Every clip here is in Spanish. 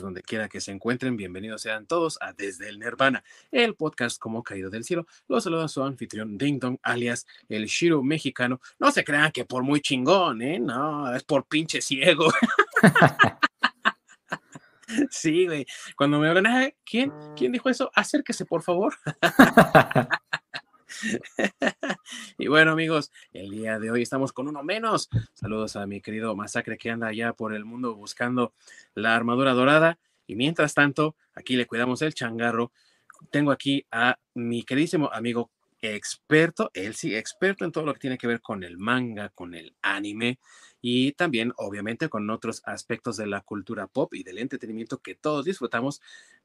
donde quiera que se encuentren, bienvenidos sean todos a Desde el Nirvana, el podcast como caído del cielo. Los saluda su anfitrión Ding Dong, alias el Shiro mexicano. No se crean que por muy chingón, ¿eh? No, es por pinche ciego. sí, güey. Cuando me hablan, ¿quién? ¿Quién dijo eso? Acérquese, por favor. y bueno, amigos, el día de hoy estamos con uno menos. Saludos a mi querido Masacre que anda allá por el mundo buscando la armadura dorada. Y mientras tanto, aquí le cuidamos el changarro. Tengo aquí a mi queridísimo amigo experto, él sí, experto en todo lo que tiene que ver con el manga, con el anime y también, obviamente, con otros aspectos de la cultura pop y del entretenimiento que todos disfrutamos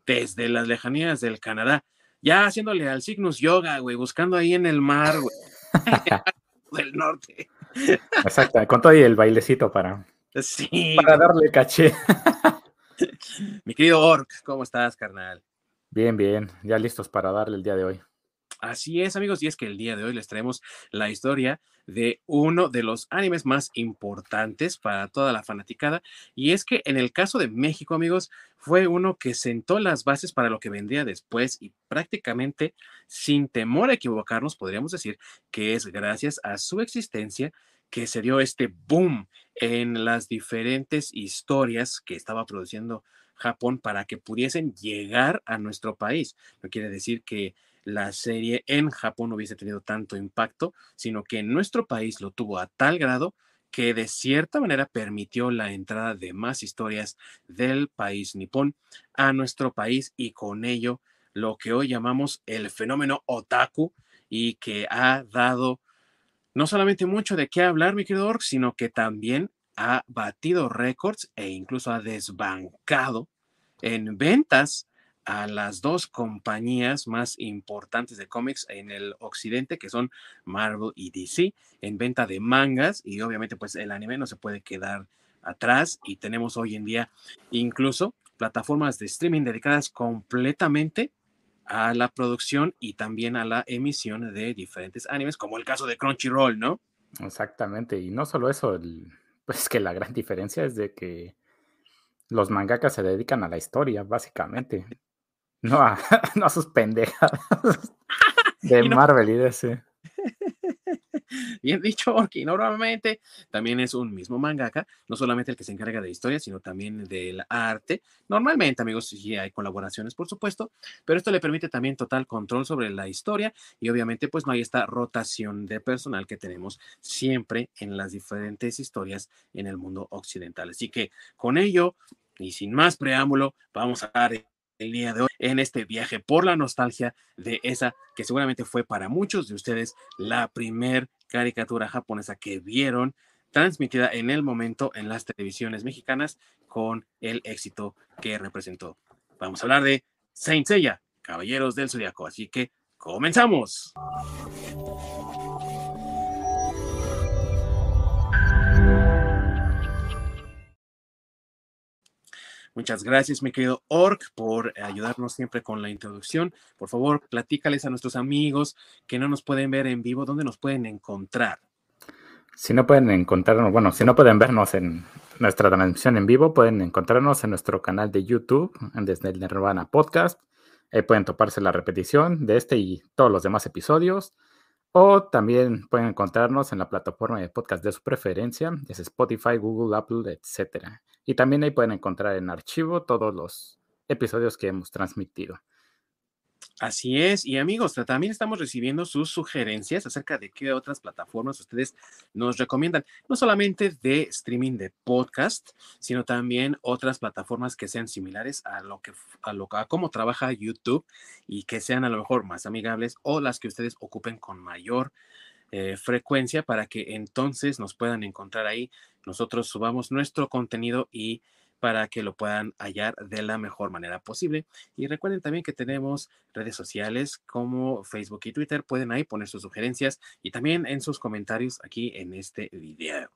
desde las lejanías del Canadá ya haciéndole al Cygnus Yoga, güey, buscando ahí en el mar, güey, del norte. Exacto, con todo y el bailecito para, sí, para darle caché. Mi querido Orc, ¿cómo estás, carnal? Bien, bien, ya listos para darle el día de hoy. Así es, amigos, y es que el día de hoy les traemos la historia de uno de los animes más importantes para toda la fanaticada, y es que en el caso de México, amigos, fue uno que sentó las bases para lo que vendría después y prácticamente sin temor a equivocarnos, podríamos decir que es gracias a su existencia que se dio este boom en las diferentes historias que estaba produciendo Japón para que pudiesen llegar a nuestro país. No quiere decir que la serie en Japón hubiese tenido tanto impacto, sino que en nuestro país lo tuvo a tal grado que de cierta manera permitió la entrada de más historias del país nipón a nuestro país y con ello lo que hoy llamamos el fenómeno otaku y que ha dado no solamente mucho de qué hablar, mi querido Ork, sino que también ha batido récords e incluso ha desbancado en ventas a las dos compañías más importantes de cómics en el occidente, que son Marvel y DC, en venta de mangas y obviamente pues el anime no se puede quedar atrás y tenemos hoy en día incluso plataformas de streaming dedicadas completamente a la producción y también a la emisión de diferentes animes, como el caso de Crunchyroll, ¿no? Exactamente, y no solo eso, pues que la gran diferencia es de que los mangakas se dedican a la historia, básicamente. No a, no a sus pendejas de Marvel y DC. Bien dicho, porque normalmente también es un mismo mangaka, no solamente el que se encarga de historia, sino también del arte. Normalmente, amigos, sí hay colaboraciones, por supuesto, pero esto le permite también total control sobre la historia y obviamente pues no hay esta rotación de personal que tenemos siempre en las diferentes historias en el mundo occidental. Así que con ello y sin más preámbulo, vamos a dar el día de hoy en este viaje por la nostalgia de esa que seguramente fue para muchos de ustedes la primer caricatura japonesa que vieron transmitida en el momento en las televisiones mexicanas con el éxito que representó. Vamos a hablar de Saint Seiya, Caballeros del Zodiaco, así que comenzamos. Muchas gracias, mi querido Orc, por ayudarnos siempre con la introducción. Por favor, platícales a nuestros amigos que no nos pueden ver en vivo, ¿dónde nos pueden encontrar? Si no pueden encontrarnos, bueno, si no pueden vernos en nuestra transmisión en vivo, pueden encontrarnos en nuestro canal de YouTube, desde el Nirvana Podcast. Ahí pueden toparse la repetición de este y todos los demás episodios. O también pueden encontrarnos en la plataforma de podcast de su preferencia, es Spotify, Google, Apple, etcétera. Y también ahí pueden encontrar en archivo todos los episodios que hemos transmitido. Así es, y amigos, también estamos recibiendo sus sugerencias acerca de qué otras plataformas ustedes nos recomiendan, no solamente de streaming de podcast, sino también otras plataformas que sean similares a lo que a lo a cómo trabaja YouTube y que sean a lo mejor más amigables o las que ustedes ocupen con mayor eh, frecuencia para que entonces nos puedan encontrar ahí, nosotros subamos nuestro contenido y para que lo puedan hallar de la mejor manera posible. Y recuerden también que tenemos redes sociales como Facebook y Twitter. Pueden ahí poner sus sugerencias y también en sus comentarios aquí en este video.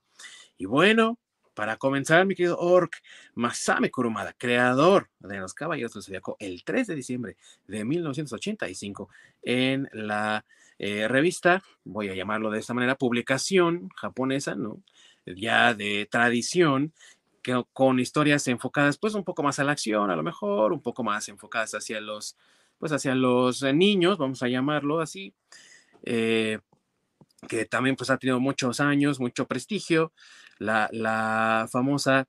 Y bueno, para comenzar, mi querido Orc, Masame Kurumada, creador de los Caballeros del Zodiaco, el 3 de diciembre de 1985, en la eh, revista, voy a llamarlo de esta manera, publicación japonesa, ¿no? Ya de tradición, que, con historias enfocadas pues un poco más a la acción, a lo mejor, un poco más enfocadas hacia los, pues hacia los eh, niños, vamos a llamarlo así, eh, que también pues ha tenido muchos años, mucho prestigio, la, la famosa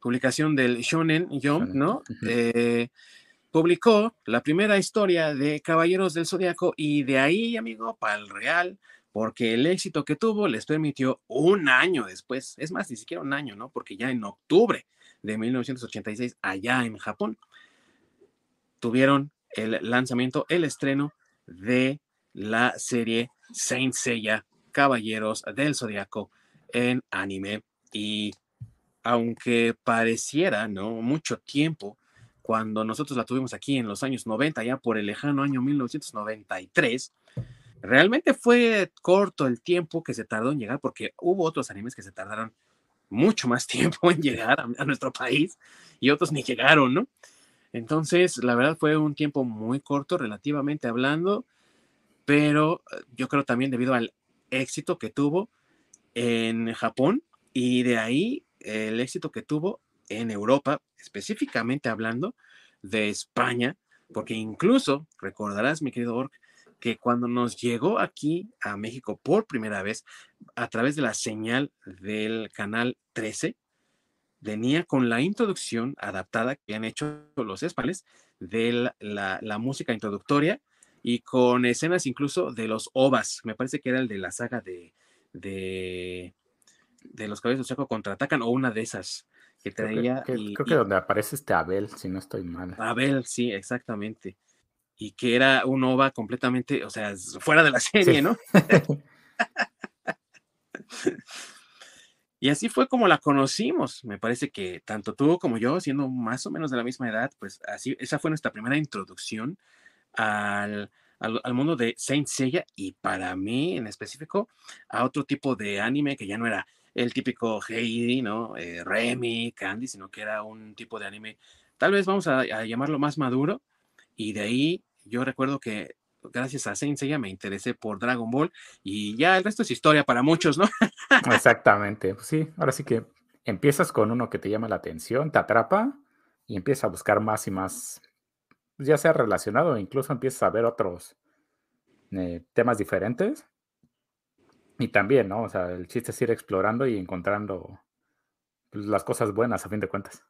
publicación del Shonen Jump, ¿no? Eh, publicó la primera historia de Caballeros del Zodiaco y de ahí, amigo, para el Real, porque el éxito que tuvo les permitió un año después, es más, ni siquiera un año, ¿no? Porque ya en octubre de 1986, allá en Japón, tuvieron el lanzamiento, el estreno de la serie Saint Seiya, Caballeros del Zodiaco en anime. Y aunque pareciera, ¿no? Mucho tiempo, cuando nosotros la tuvimos aquí en los años 90, ya por el lejano año 1993, realmente fue corto el tiempo que se tardó en llegar, porque hubo otros animes que se tardaron mucho más tiempo en llegar a, nuestro país y otros ni llegaron, ¿no? Entonces, la verdad fue un tiempo muy corto relativamente hablando, pero eh, yo creo también debido al éxito que tuvo en Japón y de ahí el éxito que tuvo en Europa, específicamente hablando de España, porque incluso recordarás, mi querido Ork, que cuando nos llegó aquí a México por primera vez a través de la señal del canal 13, venía con la introducción adaptada que han hecho los españoles de la, música introductoria y con escenas incluso de los ovas. Me parece que era el de la saga de, de, los caballos de Chaco contraatacan o una de esas que traía. Creo que, donde aparece este Abel, si no estoy mal. Abel, sí, exactamente. Y que era un OVA completamente, o sea, fuera de la serie, ¿no? y así fue como la conocimos. Me parece que tanto tú como yo, siendo más o menos de la misma edad, pues así, esa fue nuestra primera introducción al, al, mundo de Saint Seiya y para mí en específico a otro tipo de anime que ya no era el típico Heidi, ¿no? Eh, Remy, Candy, sino que era un tipo de anime, tal vez vamos a, llamarlo más maduro, y de ahí yo recuerdo que gracias a Saint Seiya me interesé por Dragon Ball y ya el resto es historia para muchos, ¿no? Exactamente, pues sí, ahora sí que empiezas con uno que te llama la atención, te atrapa y empiezas a buscar más y más, ya sea relacionado, incluso empiezas a ver otros eh, temas diferentes y también, ¿no? O sea, el chiste es ir explorando y encontrando pues, las cosas buenas a fin de cuentas.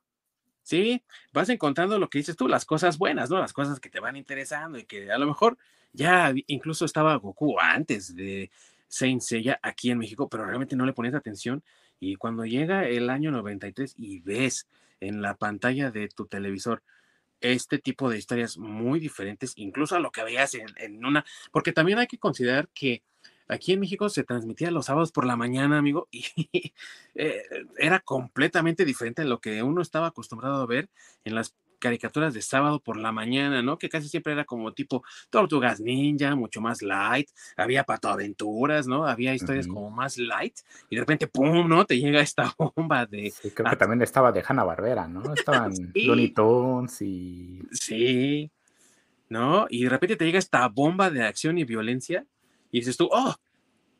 Sí, vas encontrando lo que dices tú, las cosas buenas, ¿no? Las cosas que te van interesando y que a lo mejor ya incluso estaba Goku antes de Saint Seiya aquí en México, pero realmente no le ponías atención. Y cuando llega el año 93 y ves en la pantalla de tu televisor este tipo de historias muy diferentes, incluso a lo que veías en, en una, porque también hay que considerar que Aquí en México se transmitía los sábados por la mañana, amigo, y eh, era completamente diferente a lo que uno estaba acostumbrado a ver en las caricaturas de sábado por la mañana, ¿no? Que casi siempre era como tipo Tortugas Ninja, mucho más light, había Pato Aventuras, ¿no? Había historias como más light y de repente, ¡pum!, ¿no? Te llega esta bomba de... Sí, creo que también estaba de Hanna Barbera, ¿no? Estaban sí. Looney Tunes y... Sí, ¿no? Y de repente te llega esta bomba de acción y violencia y dices tú, oh,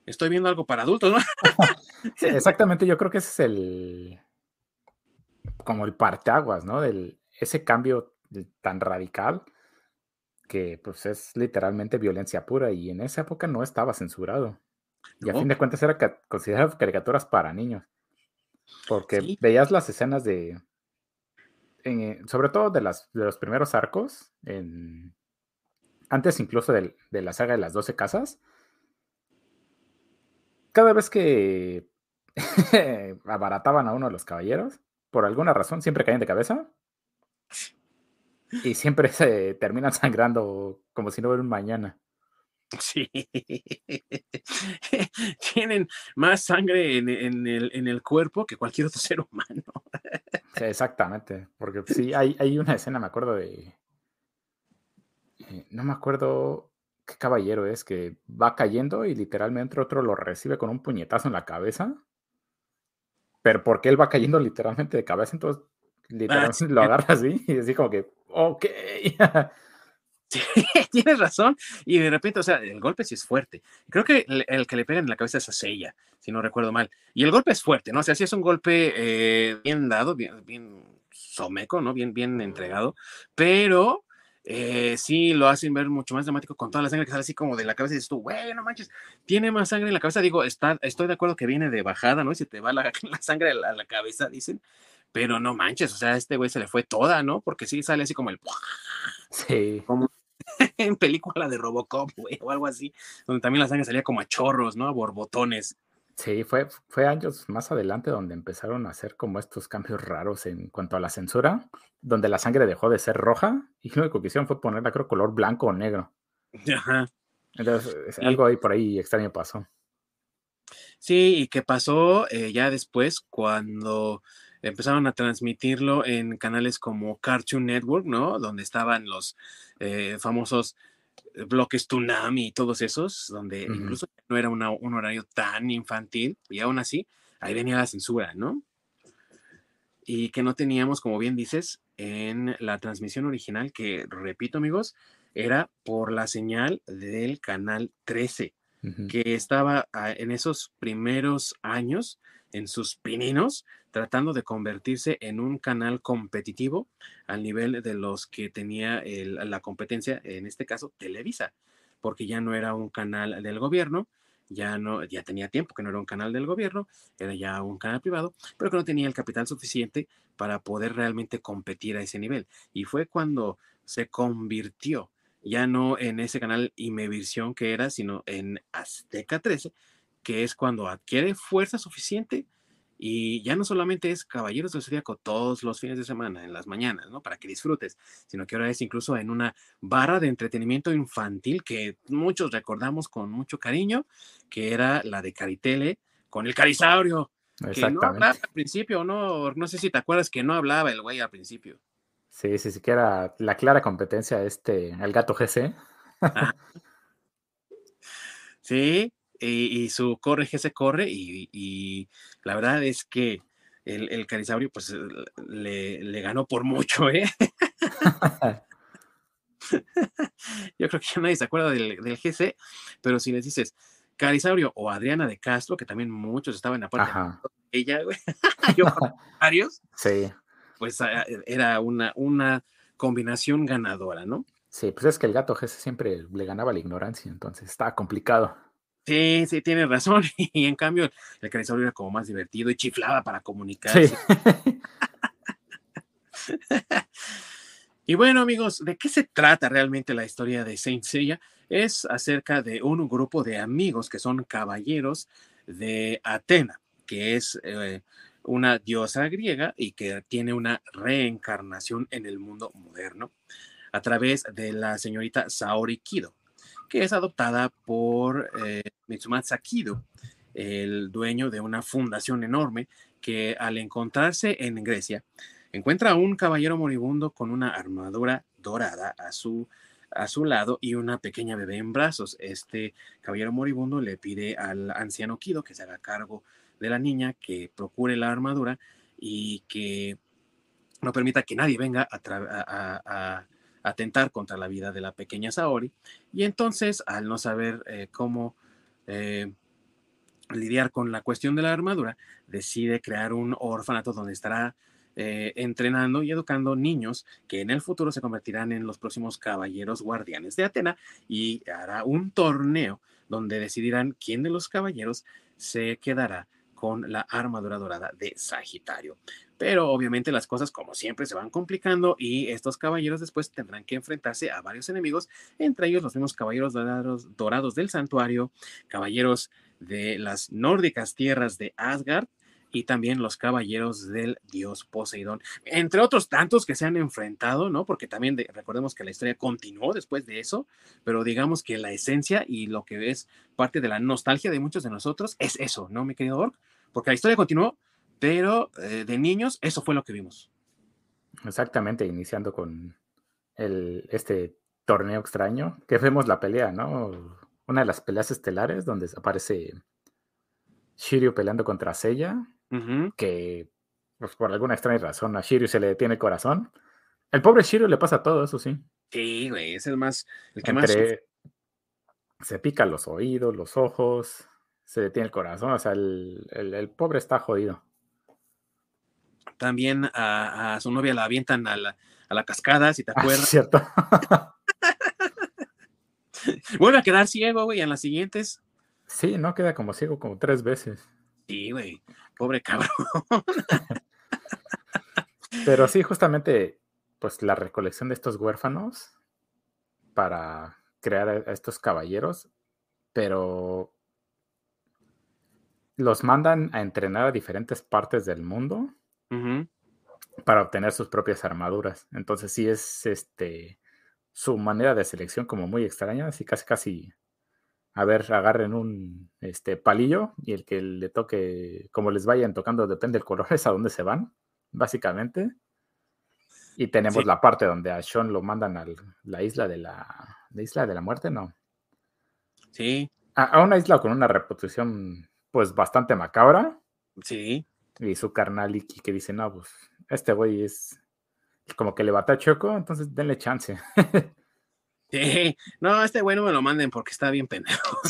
estoy viendo algo para adultos, ¿no? exactamente, yo creo que ese es el, como el parteaguas, ¿no? Del, ese cambio tan radical que pues es literalmente violencia pura y en esa época no estaba censurado. Y a fin de cuentas era considerado caricaturas para niños. Porque veías las escenas de, sobre todo de, las, de los primeros arcos, en, antes incluso de, de la saga de las 12 casas, cada vez que abarataban a uno de los caballeros, por alguna razón, siempre caen de cabeza. Y siempre se terminan sangrando como si no hubiera un mañana. Sí. Tienen más sangre en, el, cuerpo que cualquier otro ser humano. exactamente. Porque sí, hay, hay una escena, me acuerdo de. Eh, no me acuerdo qué caballero es que va cayendo y literalmente otro lo recibe con un puñetazo en la cabeza. Pero porque él va cayendo literalmente de cabeza, entonces ah, literalmente lo agarra así y así como que, ok. Sí, tienes razón. Y de repente, o sea, el golpe sí es fuerte. Creo que el, que le pega en la cabeza es a Seiya, si no recuerdo mal. Y el golpe es fuerte, ¿no? O sea, sí es un golpe eh, bien dado, bien, bien someco, ¿no? Bien, bien entregado. Pero eh, sí lo hacen ver mucho más dramático con toda la sangre que sale así como de la cabeza y dices tú, güey, no manches, tiene más sangre en la cabeza. Digo, está, estoy de acuerdo que viene de bajada, ¿no? Y se te va la, sangre a la, cabeza, dicen. Pero no manches, o sea, a este güey se le fue toda, ¿no? Porque sí sale así como el... Sí. Como en película de Robocop, güey, o algo así, donde también la sangre salía como a chorros, ¿no? A borbotones. Sí, fue, fue años más adelante donde empezaron a hacer como estos cambios raros en cuanto a la censura, donde la sangre dejó de ser roja y lo único que hicieron fue ponerla, creo, color blanco o negro. Ajá. Entonces, algo ahí por ahí extraño pasó. Sí, y que pasó eh, ya después cuando empezaron a transmitirlo en canales como Cartoon Network, ¿no? Donde estaban los eh, famosos bloques Tsunami y todos esos, donde incluso no era un horario tan infantil, y aún así, ahí venía la censura, ¿no? Y que no teníamos, como bien dices, en la transmisión original, que repito amigos, era por la señal del canal 13, que estaba ah, en esos primeros años, en sus pininos, tratando de convertirse en un canal competitivo al nivel de los que tenía la competencia, en este caso Televisa, porque ya no era un canal del gobierno, ya no, ya tenía tiempo que no era un canal del gobierno, era ya un canal privado, pero que no tenía el capital suficiente para poder realmente competir a ese nivel. Y fue cuando se convirtió ya no en ese canal Imevisión que era, sino en Azteca 13, que es cuando adquiere fuerza suficiente y ya no solamente es Caballeros del Zodíaco todos los fines de semana, en las mañanas, ¿no? Para que disfrutes, sino que ahora es incluso en una barra de entretenimiento infantil que muchos recordamos con mucho cariño, que era la de Caritele con el Carisaurio. Que no hablaba al principio, ¿no? No sé si te acuerdas que no hablaba el güey al principio. Sí, sí, sí, que era la clara competencia este, el gato GC. Sí, y, su corre que se corre y, la verdad es que el, el Carisaurio pues eh, le, ganó por mucho, ¿eh? Yo creo que ya nadie se acuerda del, GC, pero si les dices Carisaurio o Adriana de Castro, que también muchos estaban en la parte de ella, güey, yo varios, sí. pues ah, era una, una combinación ganadora, ¿no? Sí, pues es que el gato GC siempre le ganaba la ignorancia, entonces estaba complicado. Sí, sí, tiene razón. Y en cambio, el Carisaurio era como más divertido y chiflaba para comunicarse. y bueno, amigos, ¿de qué se trata realmente la historia de Saint Seiya? Es acerca de un grupo de amigos que son caballeros de Atena, que es eh, una diosa griega y que tiene una reencarnación en el mundo moderno a través de la señorita Saori Kido que es adoptada por eh, Mitsumatsu Kido, el dueño de una fundación enorme que al encontrarse en Grecia, encuentra a un caballero moribundo con una armadura dorada a su, a su lado y una pequeña bebé en brazos. Este caballero moribundo le pide al anciano Kido que se haga cargo de la niña, que procure la armadura y que no permita que nadie venga a, atentar contra la vida de la pequeña Saori. Y entonces, al no saber eh, cómo eh, lidiar con la cuestión de la armadura, decide crear un orfanato donde estará eh, entrenando y educando niños que en el futuro se convertirán en los próximos caballeros guardianes de Atena y hará un torneo donde decidirán quién de los caballeros se quedará con la armadura dorada de Sagitario. Pero obviamente las cosas como siempre se van complicando y estos caballeros después tendrán que enfrentarse a varios enemigos, entre ellos los mismos caballeros dorados, del santuario, caballeros de las nórdicas tierras de Asgard y también los caballeros del dios Poseidón, entre otros tantos que se han enfrentado, ¿no? Porque también recordemos que la historia continuó después de eso, pero digamos que la esencia y lo que es parte de la nostalgia de muchos de nosotros es eso, ¿no, mi querido Ork? Porque la historia continuó, pero eh, de niños eso fue lo que vimos. Exactamente, iniciando con el, este torneo extraño, que vemos la pelea, ¿no? Una de las peleas estelares donde aparece Shiryu peleando contra Seiya, que pues, por alguna extraña razón a Shiryu se le detiene el corazón. El pobre Shiryu le pasa todo, eso sí. Sí, güey, es el más, el que Entre, más... Se pica los oídos, los ojos, se detiene el corazón, o sea, el, el, pobre está jodido. También a, a, su novia la avientan a la, a la cascada, si te ah, acuerdas. cierto. Vuelve a quedar ciego, güey, en las siguientes. Sí, no, queda como ciego como tres veces. Sí, güey, pobre cabrón. Pero sí, justamente, pues la recolección de estos huérfanos para crear a estos caballeros, pero los mandan a entrenar a diferentes partes del mundo para obtener sus propias armaduras. Entonces sí es este su manera de selección como muy extraña, así casi casi a ver, agarren un este palillo y el que le toque, como les vayan tocando, depende del color, es a dónde se van, básicamente. Y tenemos la parte donde a Sean lo mandan a la isla de la, isla de la muerte, ¿no? Sí. A, a, una isla con una reputación, pues, bastante macabra. Sí. Y su carnal Iki que dice, no, pues, este güey es como que le bata a Choco, entonces denle chance. sí, no, este güey no me lo manden porque está bien pendejo.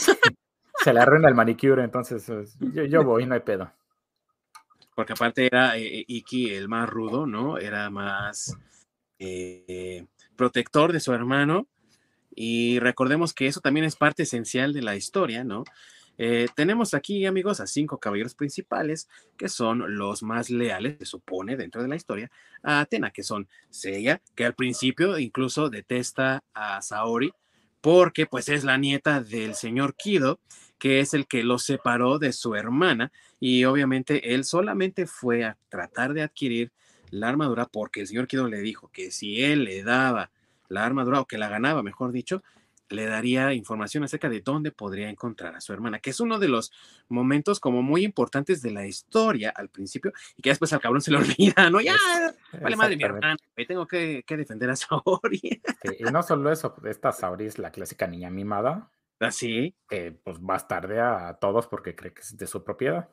Se le arruina el manicure, entonces yo, yo voy, no hay pedo. Porque aparte era eh, Iki el más rudo, ¿no? Era más eh, protector de su hermano. Y recordemos que eso también es parte esencial de la historia, ¿no? Eh, tenemos aquí, amigos, a cinco caballeros principales, que son los más leales, se supone, dentro de la historia, a Atena, que son Seiya, que al principio incluso detesta a Saori, porque pues es la nieta del señor Kido, que es el que lo separó de su hermana, y obviamente él solamente fue a tratar de adquirir la armadura porque el señor Kido le dijo que si él le daba la armadura, o que la ganaba, mejor dicho, le daría información acerca de dónde podría encontrar a su hermana, que es uno de los momentos como muy importantes de la historia al principio y que después al cabrón se le olvida, ¿no? Ya, vale madre mi hermana, tengo que, defender a Saori. y no solo eso, esta Saori es la clásica niña mimada. Así. ¿Ah, que pues bastardea a todos porque cree que es de su propiedad.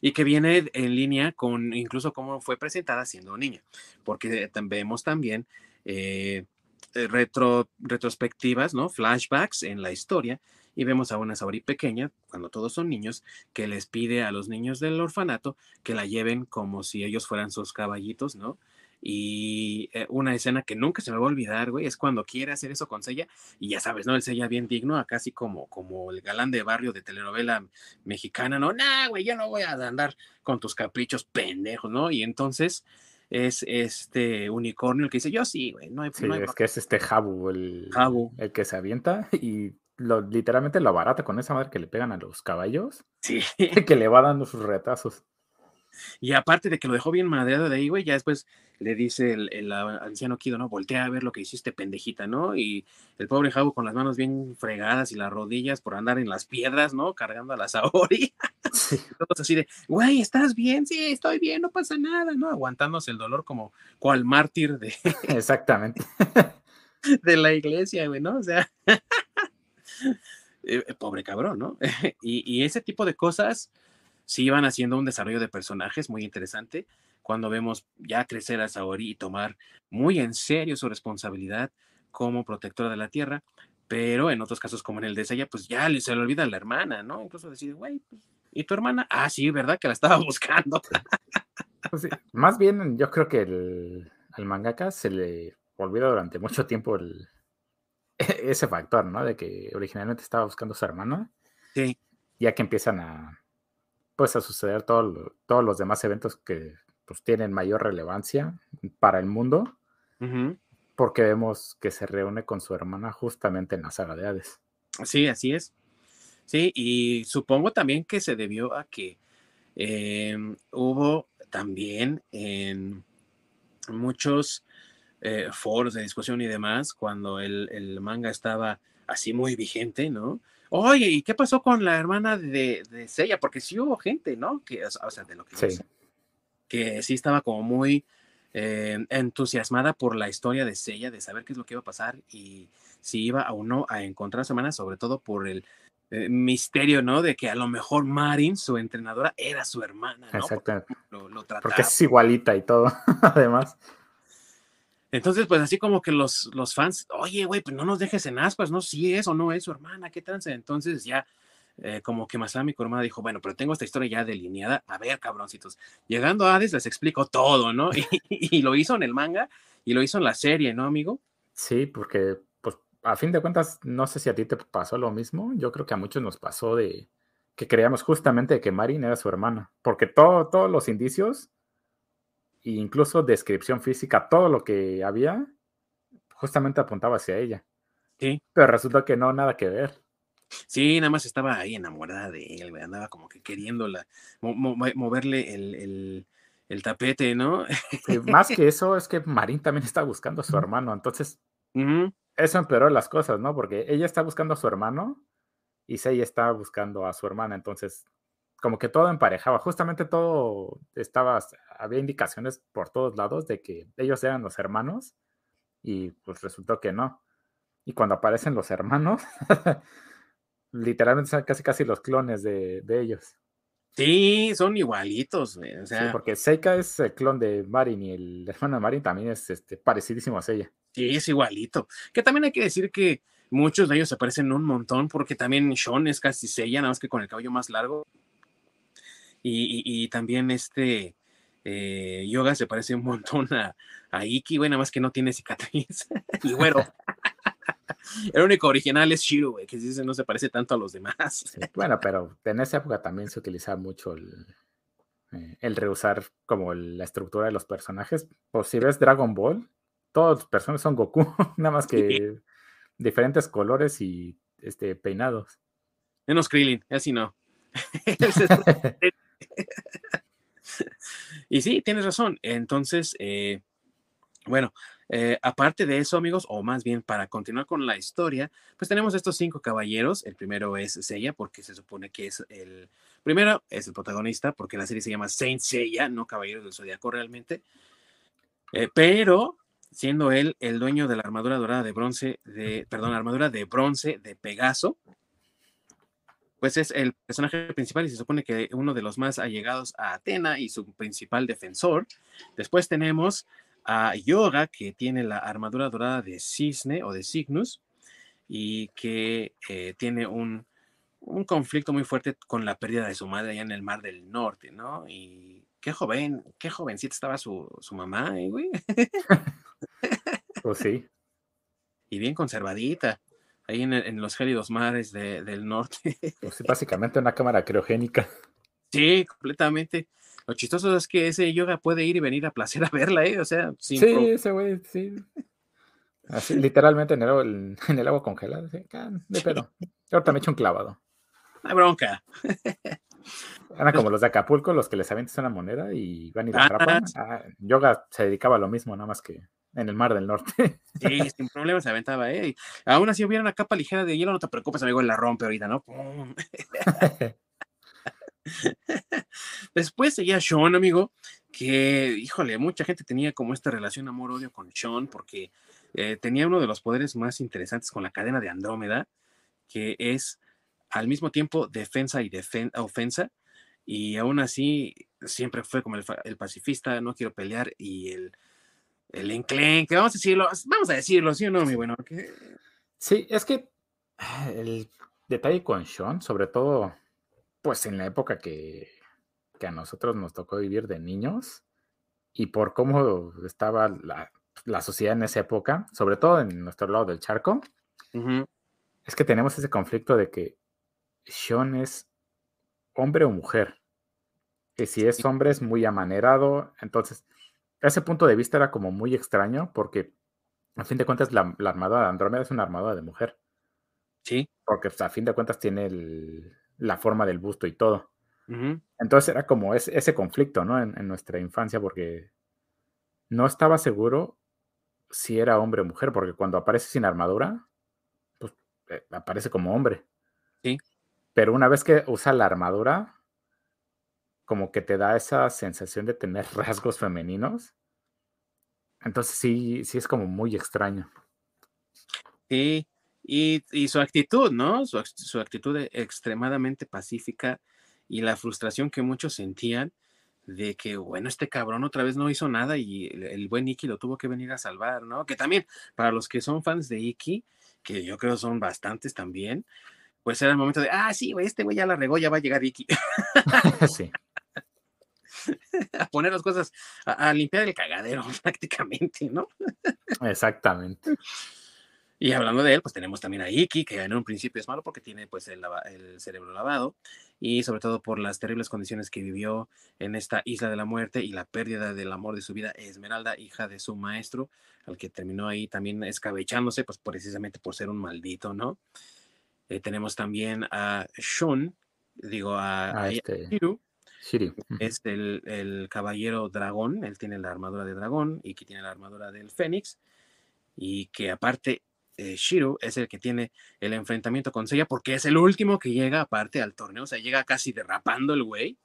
Y que viene en línea con incluso cómo fue presentada siendo niña, porque vemos también eh, retro, retrospectivas, ¿no? Flashbacks en la historia y vemos a una Saori pequeña, cuando todos son niños, que les pide a los niños del orfanato que la lleven como si ellos fueran sus caballitos, ¿no? Y eh, una escena que nunca se me va a olvidar, güey, es cuando quiere hacer eso con Sella, y ya sabes, ¿no? El Sella bien digno, casi como, como el galán de barrio de telenovela mexicana, ¿no? Nah, güey, yo no voy a andar con tus caprichos pendejos, ¿no? Y entonces es este unicornio el que dice, yo sí, güey, no hay, sí, es que es este Jabu, el, el que se avienta y lo, literalmente lo abarata con esa madre que le pegan a los caballos. Sí. Que le va dando sus retazos. Y aparte de que lo dejó bien madreado de ahí, güey, ya después le dice el, anciano Kido, ¿no? Voltea a ver lo que hiciste, pendejita, ¿no? Y el pobre Jabu con las manos bien fregadas y las rodillas por andar en las piedras, ¿no? Cargando a la Saori. Todos así de, güey, ¿estás bien? Sí, estoy bien, no pasa nada, ¿no? Aguantándose el dolor como cual mártir de... Exactamente. de la iglesia, güey, ¿no? O sea... Eh, pobre cabrón, ¿no? y, y ese tipo de cosas sí van haciendo un desarrollo de personajes muy interesante cuando vemos ya crecer a Saori y tomar muy en serio su responsabilidad como protectora de la tierra, pero en otros casos como en el de ella, pues ya se le olvida a la hermana, ¿no? Incluso decide, güey, pues, ¿y tu hermana? Ah, sí, ¿verdad? Que la estaba buscando. Pues más bien, yo creo que el, al mangaka se le olvida durante mucho tiempo el, ese factor, ¿no? De que originalmente estaba buscando a su hermana. Sí. Ya que empiezan a, pues a suceder todos los demás eventos que pues, tienen mayor relevancia para el mundo, porque vemos que se reúne con su hermana justamente en la saga de Hades. Sí, así es. Sí, y supongo también que se debió a que em, hubo también en muchos eh, foros de discusión y demás, cuando el, el manga estaba así muy vigente, ¿no? Oye, ¿y qué pasó con la hermana de, de Seiya? Porque sí hubo gente, ¿no? Que, o sea, de lo que sí. que sí estaba como muy eh, entusiasmada por la historia de Seiya, de saber qué es lo que iba a pasar y si iba o no a encontrar a su hermana, sobre todo por el eh, misterio, ¿no? De que a lo mejor Marin, su entrenadora, era su hermana, ¿no? Exacto. Porque, es igualita y todo, además. Entonces, pues así como que los, los fans, oye, güey, pues no nos dejes en ascuas, no, si es o no es su hermana, qué trance. Entonces ya eh, como que Masami Kurumada dijo, bueno, pero tengo esta historia ya delineada, a ver, cabroncitos. Llegando a Hades les explico todo, ¿no? Y, lo hizo en el manga y lo hizo en la serie, ¿no, amigo? Sí, porque, pues, a fin de cuentas, no sé si a ti te pasó lo mismo, yo creo que a muchos nos pasó de que creíamos justamente que Marin era su hermana, porque todo, todos los indicios, e incluso descripción física, todo lo que había, justamente apuntaba hacia ella. Sí. Pero resulta que no, nada que ver. Sí, nada más estaba ahí enamorada de él, andaba como que queriéndola, moverle el, tapete, ¿no? más que eso, es que Marín también está buscando a su hermano, entonces eso empeoró las cosas, ¿no? Porque ella está buscando a su hermano y Sei está buscando a su hermana, entonces como que todo emparejaba, justamente todo estaba, había indicaciones por todos lados de que ellos eran los hermanos y pues resultó que no. Y cuando aparecen los hermanos, literalmente son casi casi los clones de, ellos. Sí, son igualitos, o sea. porque Seika es el clon de Marin y el hermano de Marin también es este, parecidísimo a ella. Sí, es igualito. Que también hay que decir que muchos de ellos se parecen un montón, porque también Sean es casi Seiya, nada más que con el cabello más largo. Y, también este eh, Yoga se parece un montón a, a Iki, nada más que no tiene cicatriz. y güero. El único original es Shiro, güey, que no se parece tanto a los demás. bueno, pero en esa época también se utilizaba mucho el, eh, el reusar como la estructura de los personajes. Pues si ves Dragon Ball, todos los personajes son Goku, nada más que diferentes colores y este, peinados. Menos Krillin, así no. y sí, tienes razón. Entonces, eh, bueno, eh, aparte de eso, amigos, o más bien para continuar con la historia, pues tenemos estos cinco caballeros. El primero es Seiya, porque se supone que es el primero, es el protagonista, porque la serie se llama Saint Seiya, no Caballeros del Zodiaco realmente. Eh, pero siendo él el dueño de la armadura dorada de bronce, de, perdón, armadura de bronce de Pegaso, pues es el personaje principal y se supone que uno de los más allegados a Atena y su principal defensor. Después tenemos a Yoga, que tiene la armadura dorada de Cisne o de Cygnus, y que eh, tiene un, conflicto muy fuerte con la pérdida de su madre allá en el Mar del Norte, ¿no? Y qué joven, qué jovencita estaba su, mamá, ¿eh, güey? pues sí. Y bien conservadita, ahí en, los gélidos mares del norte. pues básicamente una cámara criogénica. Sí, completamente. Lo chistoso es que ese yoga puede ir y venir a placer a verla, ¿eh? O sea, sin Sí, ese güey, sí. Así, literalmente en el, en el agua congelada. ¿sí? De pedo. Ahorita me echo un clavado. La bronca. Eran como los de Acapulco, los que les avientas una moneda y van y la atrapan. Ah, yoga se dedicaba a lo mismo, nada más que en el Mar del Norte. Sí, sin problema se aventaba, ¿eh? aún así hubiera una capa ligera de hielo, no te preocupes, amigo, la rompe ahorita, ¿no? Después seguía Sean, amigo, que, híjole, mucha gente tenía como esta relación amor-odio con Sean porque eh, tenía uno de los poderes más interesantes con la cadena de Andrómeda, que es al mismo tiempo defensa y ofensa, y aún así siempre fue como el, pacifista, no quiero pelear, y el, el enclenque, vamos a decirlo, vamos a decirlo, ¿sí o no, mi bueno? Sí, es que el detalle con Sean, sobre todo pues en la época que, a nosotros nos tocó vivir de niños y por cómo estaba la, sociedad en esa época, sobre todo en nuestro lado del charco, es que tenemos ese conflicto de que Sean es hombre o mujer. Que si es hombre es muy amanerado. Entonces, ese punto de vista era como muy extraño porque, a fin de cuentas, la, la armadura de Andrómeda es una armadura de mujer. Sí. Porque pues, a fin de cuentas tiene el, la forma del busto y todo. Entonces era como ese, conflicto, ¿no? En, nuestra infancia, porque no estaba seguro si era hombre o mujer, porque cuando aparece sin armadura, pues eh, aparece como hombre. Sí. Pero una vez que usa la armadura, como que te da esa sensación de tener rasgos femeninos. Entonces sí, sí es como muy extraño. Sí, y, su actitud, ¿no? Su, actitud extremadamente pacífica y la frustración que muchos sentían de que, bueno, este cabrón otra vez no hizo nada y el, buen Iki lo tuvo que venir a salvar, ¿no? Que también, para los que son fans de Iki, que yo creo son bastantes también, pues era el momento de, ah, sí, güey, este güey ya la regó, ya va a llegar Iki. sí. a poner las cosas, a, limpiar el cagadero prácticamente, ¿no? Exactamente. Y hablando de él, pues tenemos también a Iki, que en un principio es malo porque tiene pues el, el, cerebro lavado y sobre todo por las terribles condiciones que vivió en esta isla de la muerte y la pérdida del amor de su vida, Esmeralda, hija de su maestro, al que terminó ahí también escabechándose, pues precisamente por ser un maldito, ¿no? Eh, tenemos también a Shun, digo a, ah, este... Es el, el, caballero dragón, él tiene la armadura de dragón y que tiene la armadura del fénix. Y que aparte, eh, Shiro es el que tiene el enfrentamiento con Seiya porque es el último que llega aparte al torneo. O sea, llega casi derrapando el güey.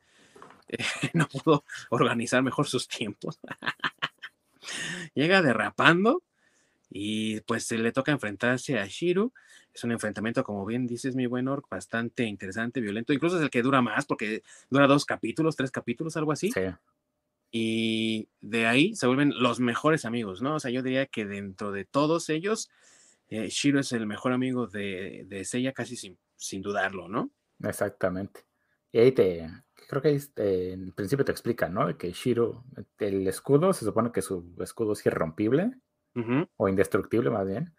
no pudo organizar mejor sus tiempos. llega derrapando y pues se le toca enfrentarse a Shiro. Es un enfrentamiento, como bien dices, mi buen Orc, bastante interesante, violento. Incluso es el que dura más, porque dura dos capítulos, tres capítulos, algo así. Sí. Y de ahí se vuelven los mejores amigos, ¿no? O sea, yo diría que dentro de todos ellos, eh, Shiro es el mejor amigo de, de Seiya, casi sin, sin dudarlo, ¿no? Exactamente. Y ahí te, creo que ahí, eh, en principio te explica, ¿no? Que Shiro, el escudo, se supone que su escudo es irrompible o indestructible más bien,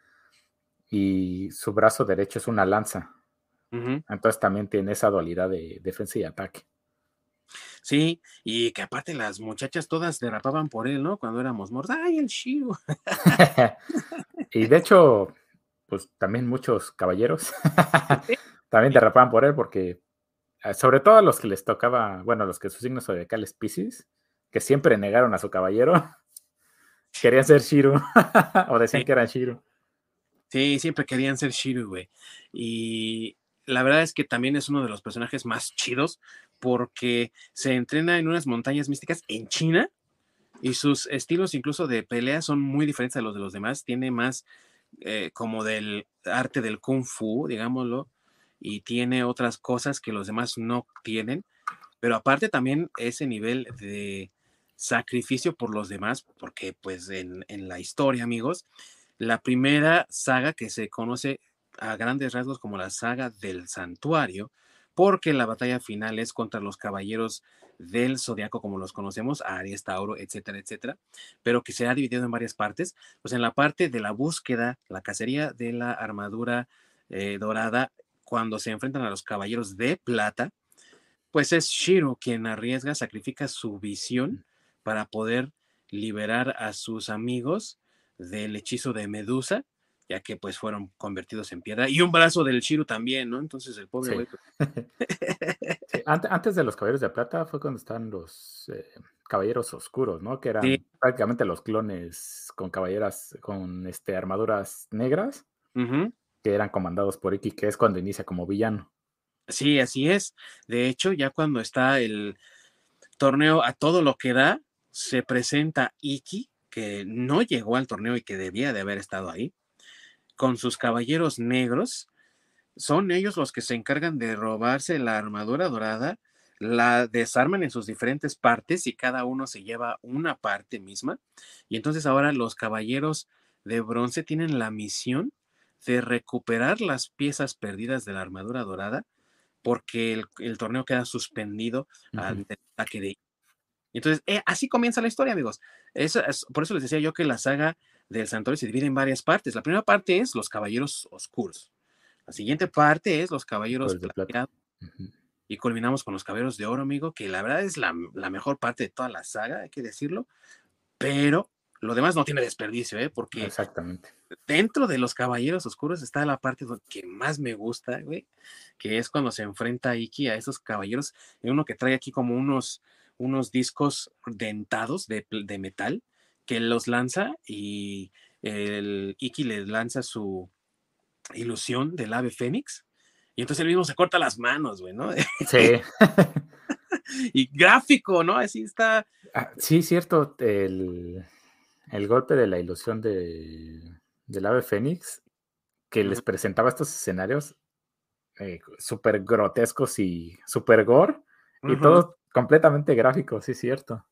y su brazo derecho es una lanza. Entonces también tiene esa dualidad de defensa y ataque. Sí, y que aparte las muchachas todas derrapaban por él, ¿no? Cuando éramos mortos. ¡Ay, el Shiro! y de hecho, pues también muchos caballeros también derrapaban por él porque, eh, sobre todo a los que les tocaba, bueno, los que sus signos zodiacales Pisces, que siempre negaron a su caballero, Querían ser Shiro. o decían que eran Shiro. Sí, siempre querían ser Shiro, güey. Y la verdad es que también es uno de los personajes más chidos porque se entrena en unas montañas místicas en China y sus estilos incluso de pelea son muy diferentes a los de los demás. Tiene más eh, como del arte del kung fu, digámoslo, y tiene otras cosas que los demás no tienen. Pero aparte también ese nivel de sacrificio por los demás, porque pues en, la historia, amigos, la primera saga que se conoce a grandes rasgos como la saga del santuario, porque la batalla final es contra los caballeros del zodiaco como los conocemos, Aries, Tauro, etcétera, etcétera, pero que se ha dividido en varias partes. Pues en la parte de la búsqueda, la cacería de la armadura eh, dorada, cuando se enfrentan a los caballeros de plata, pues es Shiro quien arriesga, sacrifica su visión para poder liberar a sus amigos del hechizo de Medusa, ya que pues fueron convertidos en piedra, y un brazo del Shiro también, ¿no? Entonces el pobre güey. Pues antes de los Caballeros de Plata fue cuando están los eh, Caballeros Oscuros, ¿no? Que eran prácticamente los clones con caballeras, con este, armaduras negras, que eran comandados por Iki, que es cuando inicia como villano. Sí, así es. De hecho, ya cuando está el torneo a todo lo que da, se presenta Iki, que no llegó al torneo y que debía de haber estado ahí, con sus caballeros negros. Son ellos los que se encargan de robarse la armadura dorada, la desarman en sus diferentes partes y cada uno se lleva una parte misma. Y entonces ahora los caballeros de bronce tienen la misión de recuperar las piezas perdidas de la armadura dorada porque el, torneo queda suspendido al ataque de entonces, eh, así comienza la historia, amigos. por eso les decía yo que la saga del Santuario se divide en varias partes. La primera parte es los caballeros oscuros. La siguiente parte es los caballeros plateados. Y culminamos con los caballeros de oro, amigo, que la verdad es la, mejor parte de toda la saga, hay que decirlo. Pero lo demás no tiene desperdicio, ¿eh? Porque Exactamente. dentro de los caballeros oscuros está la parte que más me gusta, güey, que es cuando se enfrenta Iki a esos caballeros. Hay uno que trae aquí como unos, unos discos dentados de, metal que él los lanza y el Iki le lanza su ilusión del ave fénix y entonces él mismo se corta las manos, güey, ¿no? Sí. y gráfico, ¿no? Así está. Ah, sí, cierto. El, golpe de la ilusión de, del ave fénix que les presentaba estos escenarios eh, súper grotescos y súper gore. Y todos Completamente gráfico, sí, cierto.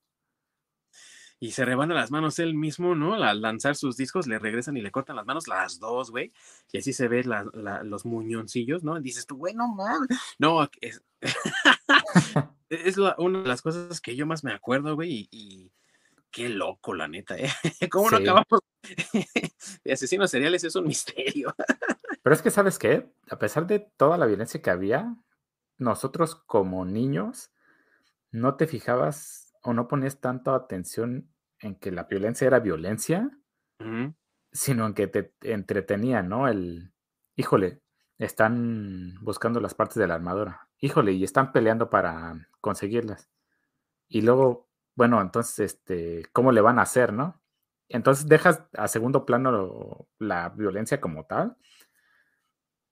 Y se rebana las manos él mismo, ¿no? Al lanzar sus discos, le regresan y le cortan las manos, las dos, güey. Y así se ve los muñoncillos, ¿no? dices tú, güey, no mames. No, es, es una de las cosas que yo más me acuerdo, güey. Y, qué loco, la neta, ¿eh? ¿Cómo no acabamos de asesinos seriales? Es un misterio. Pero es que, ¿sabes qué? A pesar de toda la violencia que había, nosotros como niños no te fijabas o no ponías tanta atención en que la violencia era violencia, sino en que te entretenía, ¿no? El, híjole, están buscando las partes de la armadura, híjole, y están peleando para conseguirlas. Y luego, bueno, entonces, este, ¿cómo le van a hacer, no? Entonces dejas a segundo plano la violencia como tal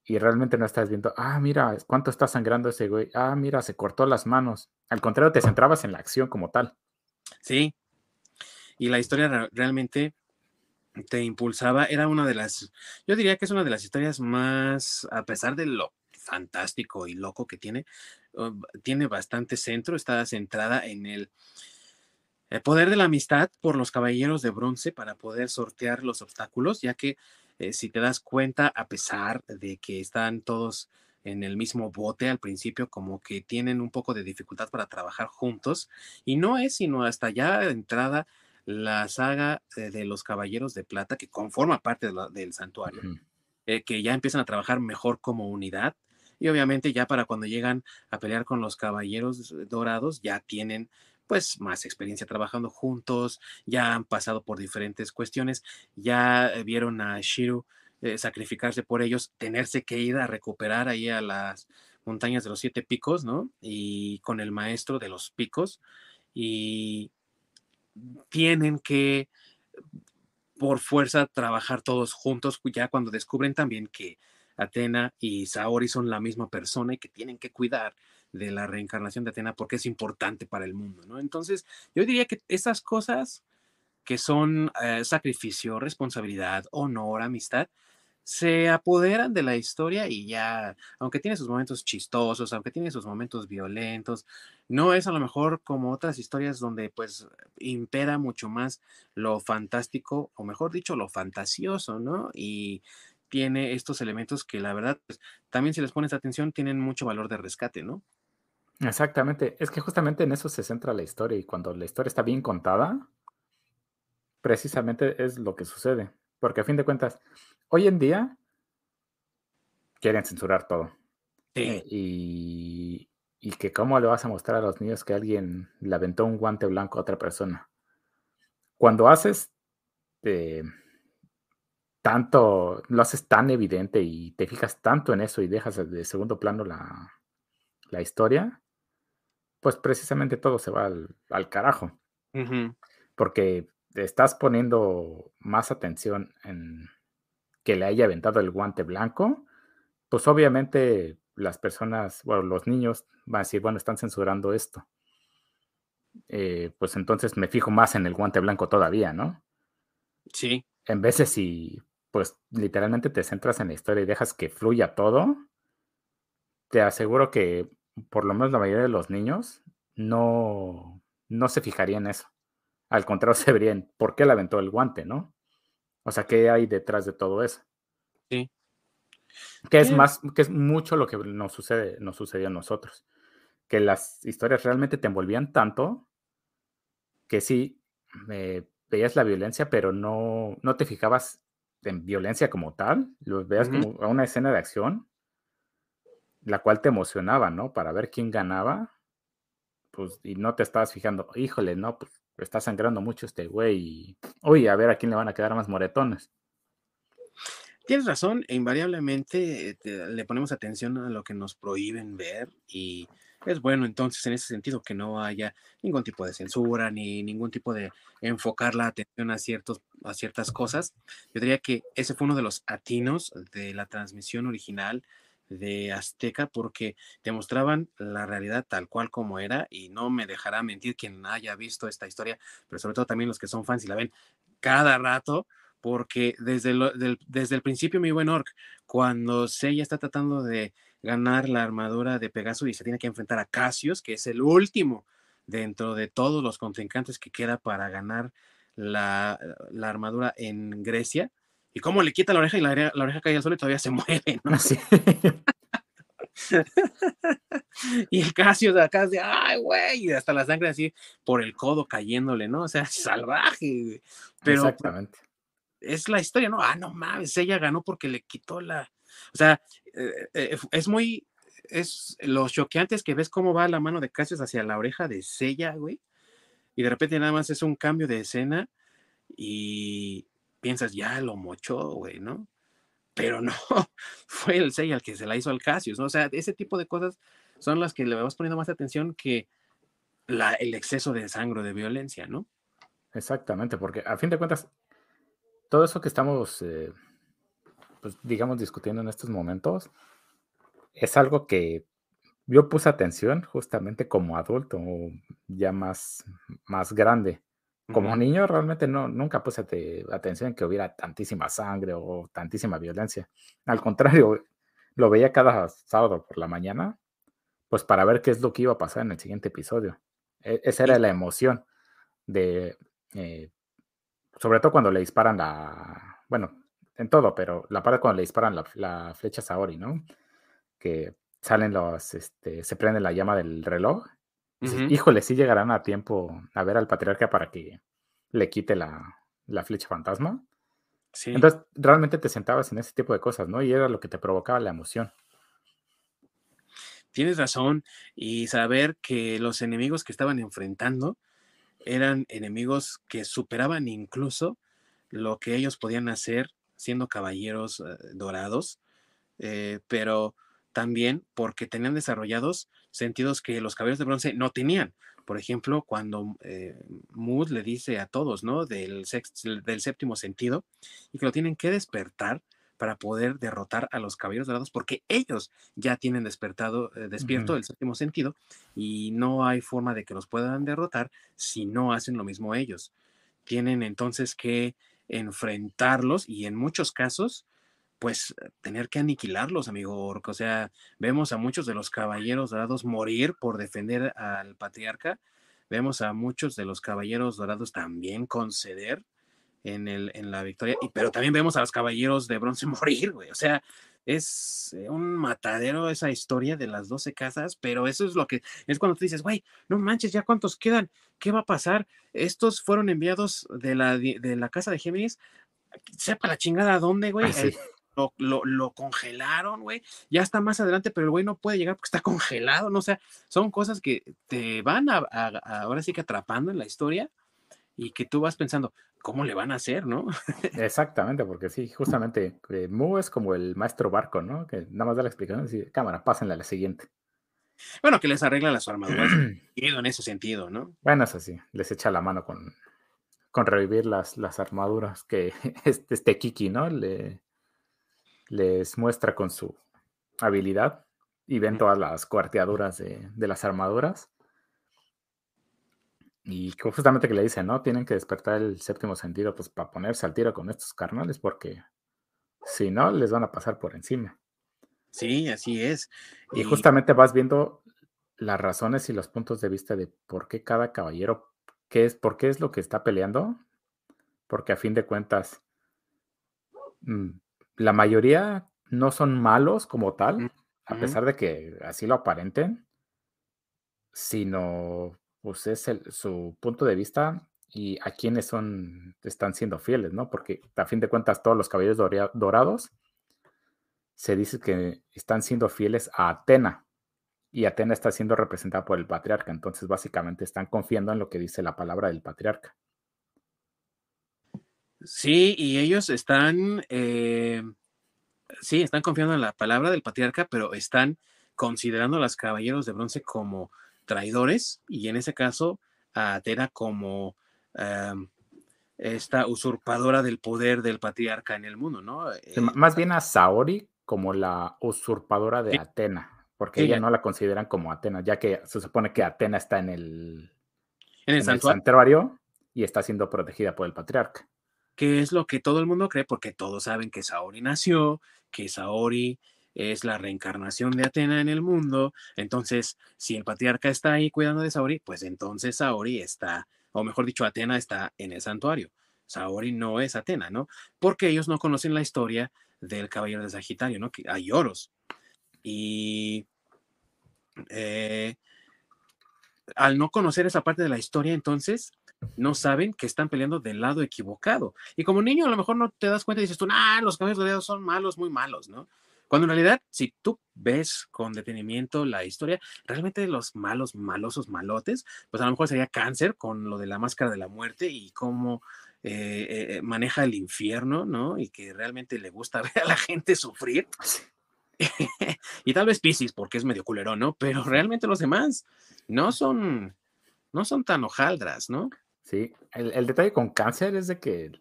y realmente no estás viendo, ah, mira, cuánto está sangrando ese güey, ah, mira, se cortó las manos. Al contrario, te centrabas en la acción como tal. Sí. Y la historia realmente te impulsaba, era una de las, yo diría que es una de las historias más, a pesar de lo fantástico y loco que tiene, tiene bastante centro, está centrada en el, el poder de la amistad por los caballeros de bronce para poder sortear los obstáculos, ya que eh, si te das cuenta, a pesar de que están todos en el mismo bote al principio, como que tienen un poco de dificultad para trabajar juntos, y no es sino hasta ya entrada la saga de los Caballeros de Plata, que conforma parte del santuario, eh, que ya empiezan a trabajar mejor como unidad, y obviamente ya para cuando llegan a pelear con los Caballeros Dorados, ya tienen pues más experiencia trabajando juntos, ya han pasado por diferentes cuestiones, ya eh, vieron a Shiru eh, sacrificarse por ellos, tenerse que ir a recuperar ahí a las montañas de los siete picos, ¿no? Y con el maestro de los picos, y tienen que por fuerza trabajar todos juntos, ya cuando descubren también que Atena y Saori son la misma persona y que tienen que cuidar de la reencarnación de Atena porque es importante para el mundo, ¿no? Entonces, yo diría que esas cosas que son eh, sacrificio, responsabilidad, honor, amistad, se apoderan de la historia y ya, aunque tiene sus momentos chistosos, aunque tiene sus momentos violentos, no es a lo mejor como otras historias donde pues impera mucho más lo fantástico, o mejor dicho, lo fantasioso, ¿no? Y tiene estos elementos que la verdad, pues, también si les pones atención, tienen mucho valor de rescate, ¿no? Exactamente, es que justamente en eso se centra la historia y cuando la historia está bien contada, precisamente es lo que sucede, porque a fin de cuentas, hoy en día quieren censurar todo. Eh, y, y, que cómo le vas a mostrar a los niños que alguien le aventó un guante blanco a otra persona. Cuando haces eh, tanto, lo haces tan evidente y te fijas tanto en eso y dejas de segundo plano la, la historia, pues precisamente todo se va al, carajo. Porque estás poniendo más atención en que le haya aventado el guante blanco, pues obviamente las personas, bueno, los niños van a decir, bueno, están censurando esto. Eh, pues entonces me fijo más en el guante blanco todavía, ¿no? Sí. En vez de si, pues literalmente te centras en la historia y dejas que fluya todo, te aseguro que por lo menos la mayoría de los niños no, no se fijaría en eso. Al contrario, se verían por qué le aventó el guante, ¿no? O sea, ¿qué hay detrás de todo eso? Sí. Que es más, que es mucho lo que nos sucede, nos sucedió a nosotros. Que las historias realmente te envolvían tanto que sí, veías la violencia, pero no, no te fijabas en violencia como tal, lo veías como una escena de acción la cual te emocionaba, ¿no? Para ver quién ganaba, pues, y no te estabas fijando, híjole, no, pues está sangrando mucho este güey, uy, a ver a quién le van a quedar más moretones. Tienes razón, e invariablemente le ponemos atención a lo que nos prohíben ver y es bueno entonces en ese sentido que no haya ningún tipo de censura ni ningún tipo de enfocar la atención a, ciertos, a ciertas cosas. Yo diría que ese fue uno de los atinos de la transmisión original de Azteca porque te mostraban la realidad tal cual como era y no me dejará mentir quien haya visto esta historia, pero sobre todo también los que son fans y la ven cada rato, porque desde, desde el principio, mi buen Orc, cuando Seiya está tratando de ganar la armadura de Pegaso y se tiene que enfrentar a Cassius, que es el último dentro de todos los contrincantes que queda para ganar la, armadura en Grecia. Y cómo le quita la oreja y la, oreja cae al suelo y todavía se mueve, ¿no? Sí. y el Casio de acá de, ay, güey, y hasta la sangre así por el codo cayéndole, ¿no? O sea, salvaje. Pero Exactamente. Es la historia, ¿no? Ah, no mames, ella ganó porque le quitó la. O sea, eh, eh, es muy. Es lo choqueante es que ves cómo va la mano de Casio hacia la oreja de Sella, güey. Y de repente nada más es un cambio de escena y piensas, ya lo mochó, güey, ¿no? pero no, fue el Seiya el que se la hizo al Cassius, ¿no? O sea, ese tipo de cosas son las que le vamos poniendo más atención que la, el exceso de sangre, de violencia, ¿no? Exactamente, porque a fin de cuentas, todo eso que estamos, eh, pues, digamos, discutiendo en estos momentos, es algo que yo puse atención justamente como adulto, ya más, más grande. Como niño realmente no, nunca puse atención en que hubiera tantísima sangre o tantísima violencia. Al contrario, lo veía cada sábado por la mañana, pues para ver qué es lo que iba a pasar en el siguiente episodio. E, esa era la emoción de, eh, sobre todo cuando le disparan la, bueno, en todo, pero la parte cuando le disparan la, flecha Saori, ¿no? Que salen los, este, se prende la llama del reloj híjole, sí llegarán a tiempo a ver al patriarca para que le quite la, flecha fantasma. Sí. Entonces, realmente te sentabas en ese tipo de cosas, ¿no? Y era lo que te provocaba la emoción. Tienes razón. Y saber que los enemigos que estaban enfrentando eran enemigos que superaban incluso lo que ellos podían hacer siendo caballeros eh, dorados, eh, pero también porque tenían desarrollados sentidos que los caballeros de bronce no tenían. Por ejemplo, cuando eh, Mood le dice a todos, ¿no? Del, del séptimo sentido, y que lo tienen que despertar para poder derrotar a los caballeros dorados, porque ellos ya tienen despertado, eh, despierto el séptimo sentido, y no hay forma de que los puedan derrotar si no hacen lo mismo ellos. Tienen entonces que enfrentarlos y en muchos casos pues tener que aniquilarlos, amigo Orco. O sea, vemos a muchos de los caballeros dorados morir por defender al patriarca. Vemos a muchos de los caballeros dorados también conceder en, el, en la victoria. Y, pero también vemos a los caballeros de bronce morir, güey. O sea, es un matadero esa historia de las 12 casas, pero eso es lo que es cuando tú dices, güey, no manches, ya cuántos quedan, ¿qué va a pasar? Estos fueron enviados de la, de la casa de Géminis, sepa la chingada dónde, güey. Ah, lo, congelaron, güey. Ya está más adelante, pero el güey no puede llegar porque está congelado, ¿no? O sea, son cosas que te van a, ahora sí que atrapando en la historia y que tú vas pensando, ¿cómo le van a hacer, no? Exactamente, porque sí, justamente eh, Mu es como el maestro barco, ¿no? Que nada más da la explicación y dice, cámara, pásenle a la siguiente. Bueno, que les arregla las armaduras, en ese sentido, ¿no? Bueno, eso sí, les echa la mano con, con revivir las, las armaduras que este, este Kiki, ¿no? Le, les muestra con su habilidad y ven todas las cuarteaduras de, las armaduras. Y justamente que le dicen, ¿no? Tienen que despertar el séptimo sentido, pues para ponerse al tiro con estos carnales, porque si no, les van a pasar por encima. Sí, así es. Y, justamente vas viendo las razones y los puntos de vista de por qué cada caballero, qué es, por qué es lo que está peleando, porque a fin de cuentas, mm, la mayoría no son malos como tal, a pesar de que así lo aparenten, sino pues es su punto de vista y a quienes son, están siendo fieles, ¿no? Porque a fin de cuentas todos los caballeros dorados se dice que están siendo fieles a Atena y Atena está siendo representada por el patriarca, entonces básicamente están confiando en lo que dice la palabra del patriarca. Sí, y ellos están, eh, sí, están confiando en la palabra del patriarca, pero están considerando a los caballeros de bronce como traidores y en ese caso a Atena como em, esta usurpadora del poder del patriarca en el mundo, ¿no? Eh, más bien a Saori como la usurpadora de Atena, porque ella, no la consideran como Atena, ya que se supone que Atena está en el, en el santuario y está siendo protegida por el patriarca que es lo que todo el mundo cree, porque todos saben que Saori nació, que Saori es la reencarnación de Atena en el mundo. Entonces, si el patriarca está ahí cuidando de Saori, pues entonces Saori está, o mejor dicho, Atena está en el santuario. Saori no es Atena, ¿no? Porque ellos no conocen la historia del caballero de Sagitario, ¿no? Que hay oros. Y eh, al no conocer esa parte de la historia, entonces no saben que están peleando del lado equivocado. Y como niño a lo mejor no te das cuenta y dices tú, ah, los caballeros dorados son malos, muy malos, ¿no? Cuando en realidad, si tú ves con detenimiento la historia, realmente los malos, malosos, malotes, pues a lo mejor sería cáncer con lo de la máscara de la muerte y cómo eh, eh, maneja el infierno, ¿no? Y que realmente le gusta ver a la gente sufrir. y tal vez Pisces, porque es medio culero, ¿no? Pero realmente los demás no son, no son tan hojaldras, ¿no? Sí, el, detalle con cáncer es de que,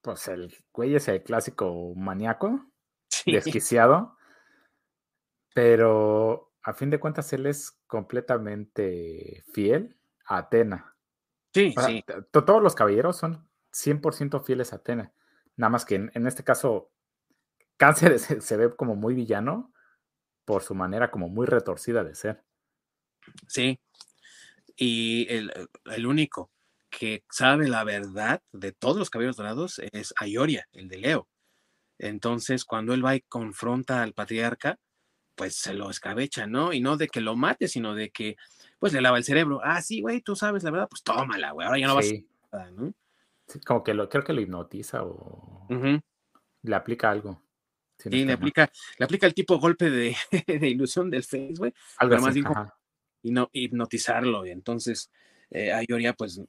pues el güey es el clásico maníaco, desquiciado, pero a fin de cuentas él es completamente fiel a Atena. Sí, sí. Todos los caballeros son 100% fieles a Atena. Nada más que en, este caso, Cáncer se, ve como muy villano por su manera como muy retorcida de ser. Sí. Y el, único que sabe la verdad de todos los caballeros dorados es Ayoria, el de Leo. Entonces, cuando él va y confronta al patriarca, pues se lo escabecha, ¿no? Y no de que lo mate, sino de que, pues le lava el cerebro. Ah, sí, güey, tú sabes la verdad, pues tómala, güey, ahora ya no vas a... ¿no? como que lo, creo que lo hipnotiza o le aplica algo. sí, le aplica, le aplica el tipo golpe de, ilusión del face, güey. Algo más y no hipnotizarlo. Y entonces, eh, Ayoria, pues,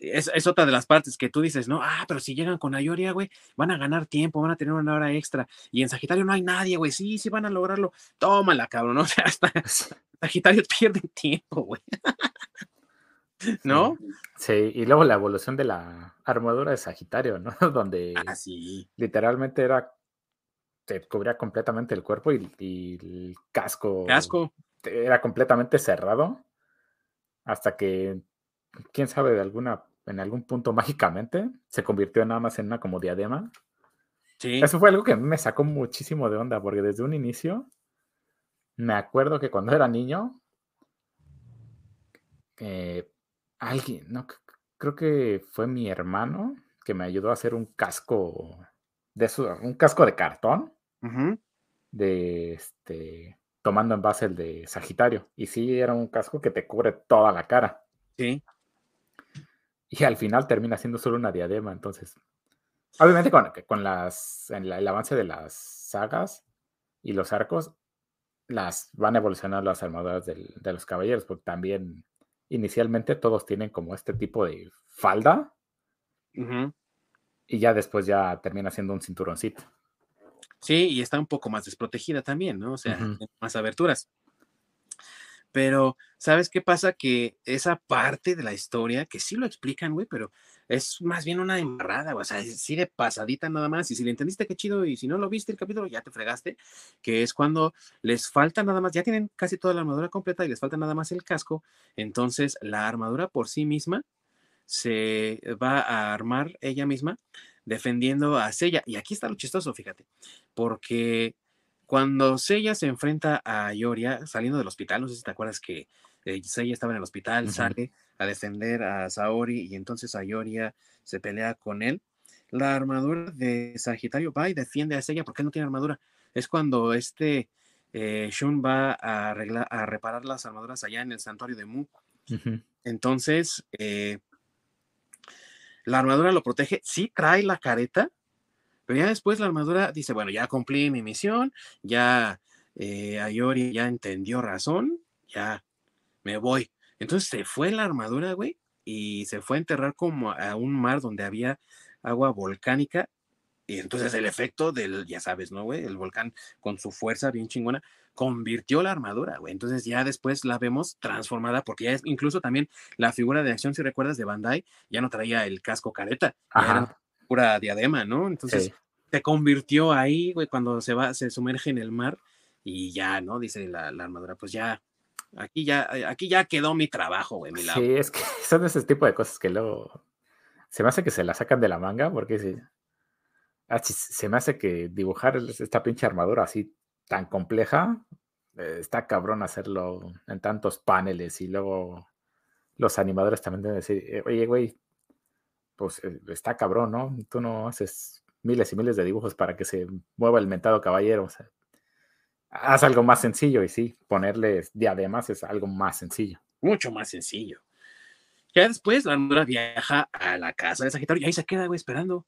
es, otra de las partes que tú dices, ¿no? Ah, pero si llegan con Ayoria, güey, van a ganar tiempo, van a tener una hora extra. Y en Sagitario no hay nadie, güey. Sí, sí van a lograrlo. Tómala, cabrón, ¿no? O sea, hasta Sagitario pierde tiempo, güey. ¿no? Sí, y luego la evolución de la armadura de Sagitario, ¿no? Donde ah, literalmente era, te cubría completamente el cuerpo y, el casco, casco era completamente cerrado hasta que, quién sabe, de alguna, en algún punto mágicamente se convirtió nada más en una como diadema. Sí. Eso fue algo que me sacó muchísimo de onda, porque desde un inicio me acuerdo que cuando era niño, eh, alguien, no, creo que fue mi hermano que me ayudó a hacer un casco de un casco de cartón de este tomando en base el de Sagitario. Y sí, era un casco que te cubre toda la cara. Sí. Y al final termina siendo solo una diadema. Entonces, obviamente con, con las, en el avance de las sagas y los arcos, las van a evolucionar las armaduras de los caballeros, porque también inicialmente todos tienen como este tipo de falda. Y ya después ya termina siendo un cinturoncito. Sí, y está un poco más desprotegida también, ¿no? O sea, más aberturas. Pero, ¿sabes qué pasa? Que esa parte de la historia, que sí lo explican, güey, pero es más bien una embarrada, güey. O sea, sí de pasadita nada más. Y si le entendiste, qué chido. Y si no lo viste el capítulo, ya te fregaste. Que es cuando les falta nada más, ya tienen casi toda la armadura completa y les falta nada más el casco. Entonces, la armadura por sí misma se va a armar ella misma defendiendo a Sella. Y aquí está lo chistoso, fíjate. Porque cuando Seiya se enfrenta a Yoria saliendo del hospital, no sé si te acuerdas que eh, Seiya estaba en el hospital, sale a defender a Saori y entonces Ayoria se pelea con él. La armadura de Sagitario va y defiende a Seiya porque no tiene armadura. Es cuando este eh, Shun va a, arreglar, a reparar las armaduras allá en el santuario de Mu. Entonces, eh, la armadura lo protege, sí trae la careta, pero ya después la armadura dice, bueno, ya cumplí mi misión, ya eh, Ayori ya entendió razón, ya me voy. Entonces se fue la armadura, güey, y se fue a enterrar como a un mar donde había agua volcánica. Y entonces el efecto del, ya sabes, ¿no, güey? El volcán con su fuerza bien chingona convirtió la armadura, güey. Entonces ya después la vemos transformada, porque ya es incluso también la figura de acción, si recuerdas, de Bandai, ya no traía el casco careta, era pura diadema, ¿no? Entonces se convirtió ahí, güey, cuando se va, se sumerge en el mar y ya, ¿no? Dice la, armadura, pues ya, aquí ya, aquí ya quedó mi trabajo, güey, mi. Sí, es que son ese tipo de cosas que luego se me hace que se la sacan de la manga, porque sí, se me hace que dibujar esta pinche armadura así tan compleja, eh, está cabrón hacerlo en tantos paneles y luego los animadores también deben decir, eh, oye, güey, pues eh, está cabrón, ¿no? Tú no haces miles y miles de dibujos para que se mueva el mentado caballero. Haz algo más sencillo y sí, ponerle diademas es algo más sencillo. Mucho más sencillo. Ya después la armadura viaja a la casa de Sagitario y ahí se queda, güey, esperando.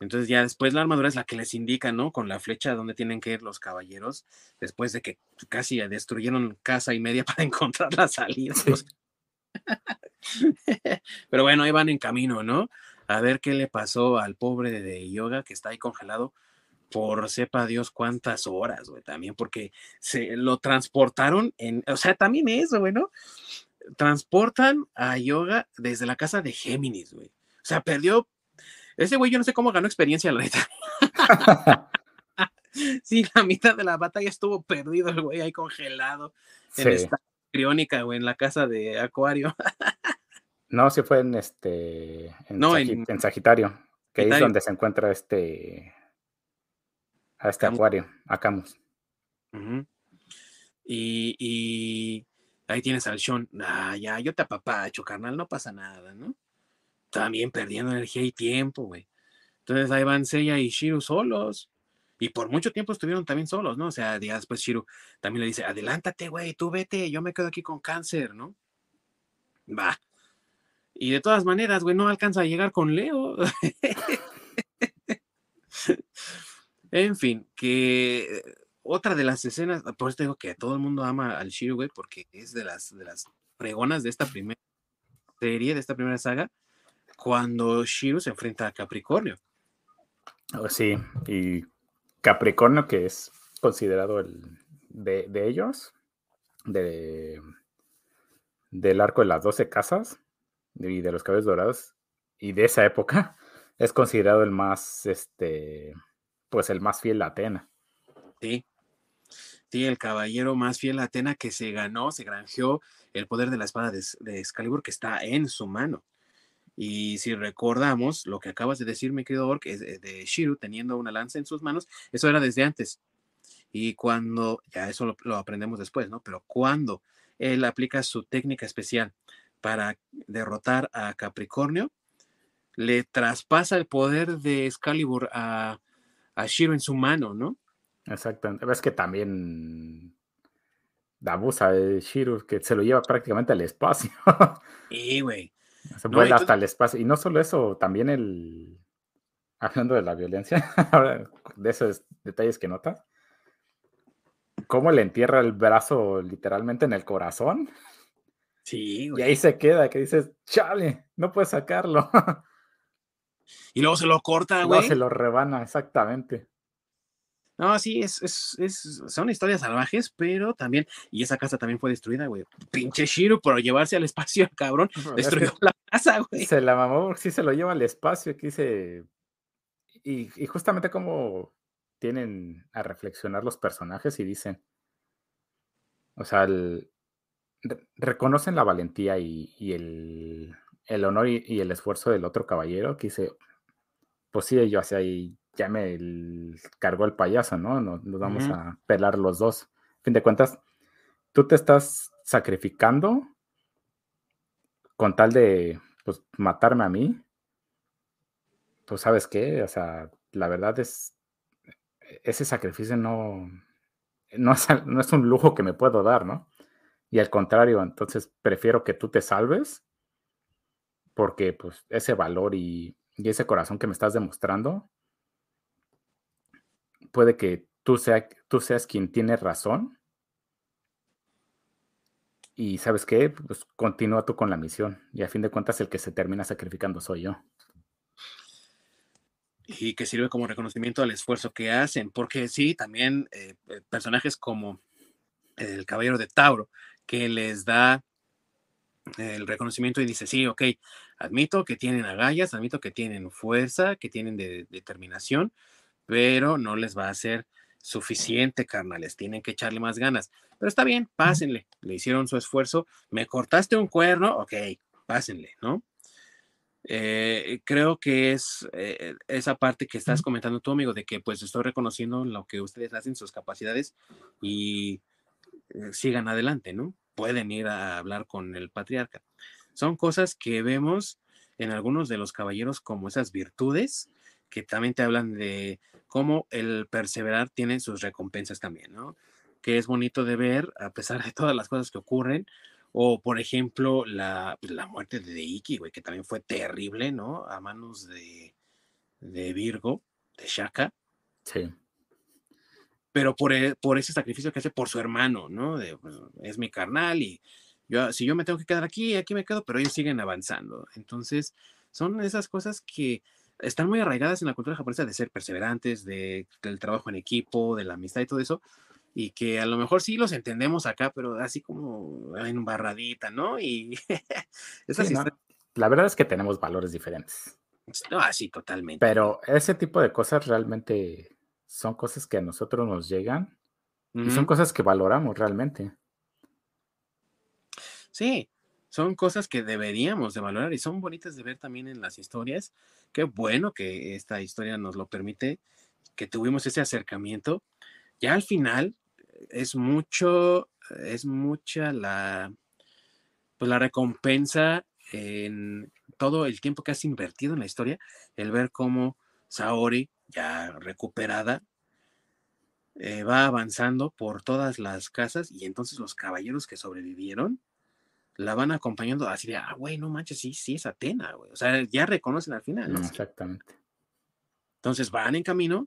Entonces ya después la armadura es la que les indica, ¿no? Con la flecha donde tienen que ir los caballeros, después de que casi destruyeron casa y media para encontrar la salida. Pero bueno, ahí van en camino, ¿no? A ver qué le pasó al pobre de Yoga que está ahí congelado por sepa Dios cuántas horas, güey, también, porque se lo transportaron en, o sea, también eso, güey, ¿no? Transportan a Yoga desde la casa de Géminis, güey. O sea, perdió ese güey, yo no sé cómo ganó experiencia, la neta. sí, la mitad de la batalla estuvo perdido el güey ahí congelado en esta criónica, güey, en la casa de Acuario. no, sí fue en este. En, no, en, Sagitario, que es donde se encuentra este. A este Acuario, a Camus. y, y, ahí tienes al Sean. Ah, ya, yo te apapacho, carnal, no pasa nada, ¿no? También perdiendo energía y tiempo, güey. Entonces ahí van Seiya y Shiru solos. Y por mucho tiempo estuvieron también solos, ¿no? O sea, días después Shiru también le dice, adelántate, güey, tú vete, yo me quedo aquí con cáncer, ¿no? Va. Y de todas maneras, güey, no alcanza a llegar con Leo. en fin, que otra de las escenas, por eso digo que todo el mundo ama al Shiru, güey, porque es de las, de las pregonas de esta primera serie, de esta primera saga cuando Shiru se enfrenta a Capricornio. Oh, sí, y Capricornio, que es considerado el de, ellos, de, del arco de las doce casas y de los cabellos dorados, y de esa época, es considerado el más, este, pues el más fiel a Atena. Sí, sí, el caballero más fiel a Atena que se ganó, se granjeó el poder de la espada de, de Excalibur que está en su mano. Y si recordamos lo que acabas de decir, mi querido Ork, es de Shiru teniendo una lanza en sus manos, eso era desde antes. Y cuando, ya eso lo, aprendemos después, ¿no? Pero cuando él aplica su técnica especial para derrotar a Capricornio, le traspasa el poder de Excalibur a, a Shiro en su mano, ¿no? Exactamente. Ves que también abusa de Shiro, que se lo lleva prácticamente al espacio. Sí, güey. Se vuela hasta el espacio. Y no solo eso, también el. Hablando de la violencia, de esos detalles que notas. Cómo le entierra el brazo literalmente en el corazón. Sí, güey. Y ahí se queda, que dices, chale, no puedes sacarlo. Y luego se lo corta, güey. se lo rebana, exactamente. No, sí, es, es, es, son historias salvajes, pero también, y esa casa también fue destruida, güey. Pinche Shiro por llevarse al espacio, cabrón, destruyó la casa, güey. Se la mamó, sí se lo lleva al espacio, aquí se... Y, y justamente como tienen a reflexionar los personajes y dicen, o sea, reconocen la valentía y, y el, el, honor y, y, el esfuerzo del otro caballero, que dice, pues sí, yo hacia ahí ya me cargó el payaso, ¿no? Nos, vamos a pelar los dos. A fin de cuentas, tú te estás sacrificando con tal de pues, matarme a mí. Pues sabes qué, o sea, la verdad es, ese sacrificio no, no es, no es un lujo que me puedo dar, ¿no? Y al contrario, entonces prefiero que tú te salves porque pues ese valor y, y ese corazón que me estás demostrando puede que tú, sea, tú seas quien tiene razón. Y sabes qué, pues continúa tú con la misión. Y a fin de cuentas el que se termina sacrificando soy yo. Y que sirve como reconocimiento al esfuerzo que hacen. Porque sí, también eh, eh, personajes como el Caballero de Tauro, que les da el reconocimiento y dice, sí, ok, admito que tienen agallas, admito que tienen fuerza, que tienen determinación, pero no les va a ser suficiente, carnales, tienen que echarle más ganas. Pero está bien, pásenle, le hicieron su esfuerzo, me cortaste un cuerno, ok, pásenle, ¿no? Eh, creo que es eh, esa parte que estás comentando tú, amigo, de que pues estoy reconociendo lo que ustedes hacen, sus capacidades y eh, sigan adelante, ¿no? Pueden ir a hablar con el patriarca. Son cosas que vemos en algunos de los caballeros como esas virtudes que también te hablan de cómo el perseverar tiene sus recompensas también, ¿no? Que es bonito de ver a pesar de todas las cosas que ocurren, o, por ejemplo, la, pues, la muerte de Iki, güey, que también fue terrible, ¿no? A manos de, de Virgo, de Shaka. Sí. Pero por, e, por ese sacrificio que hace por su hermano, ¿no? De, pues, es mi carnal y yo, si yo me tengo que quedar aquí, aquí me quedo, pero ellos siguen avanzando. Entonces, son esas cosas que están muy arraigadas en la cultura japonesa de ser perseverantes, de, del trabajo en equipo, de la amistad y todo eso, y que a lo mejor sí los entendemos acá, pero así como en barradita, ¿no? Y La verdad es que tenemos valores diferentes. Ah, sí, totalmente. Pero ese tipo de cosas realmente son cosas que a nosotros nos llegan y son cosas que valoramos realmente. Sí, son cosas que deberíamos de valorar y son bonitas de ver también en las historias. Qué bueno que esta historia nos lo permite, que tuvimos ese acercamiento. Ya al final, es mucho, es mucha la, pues la recompensa en todo el tiempo que has invertido en la historia, el ver cómo Saori, ya recuperada, eh, va avanzando por todas las casas y entonces los caballeros que sobrevivieron la van acompañando así de, ah, güey, no manches, sí, sí es Atena, güey. O sea, ya reconocen al final. ¿no? Exactamente. Entonces van en camino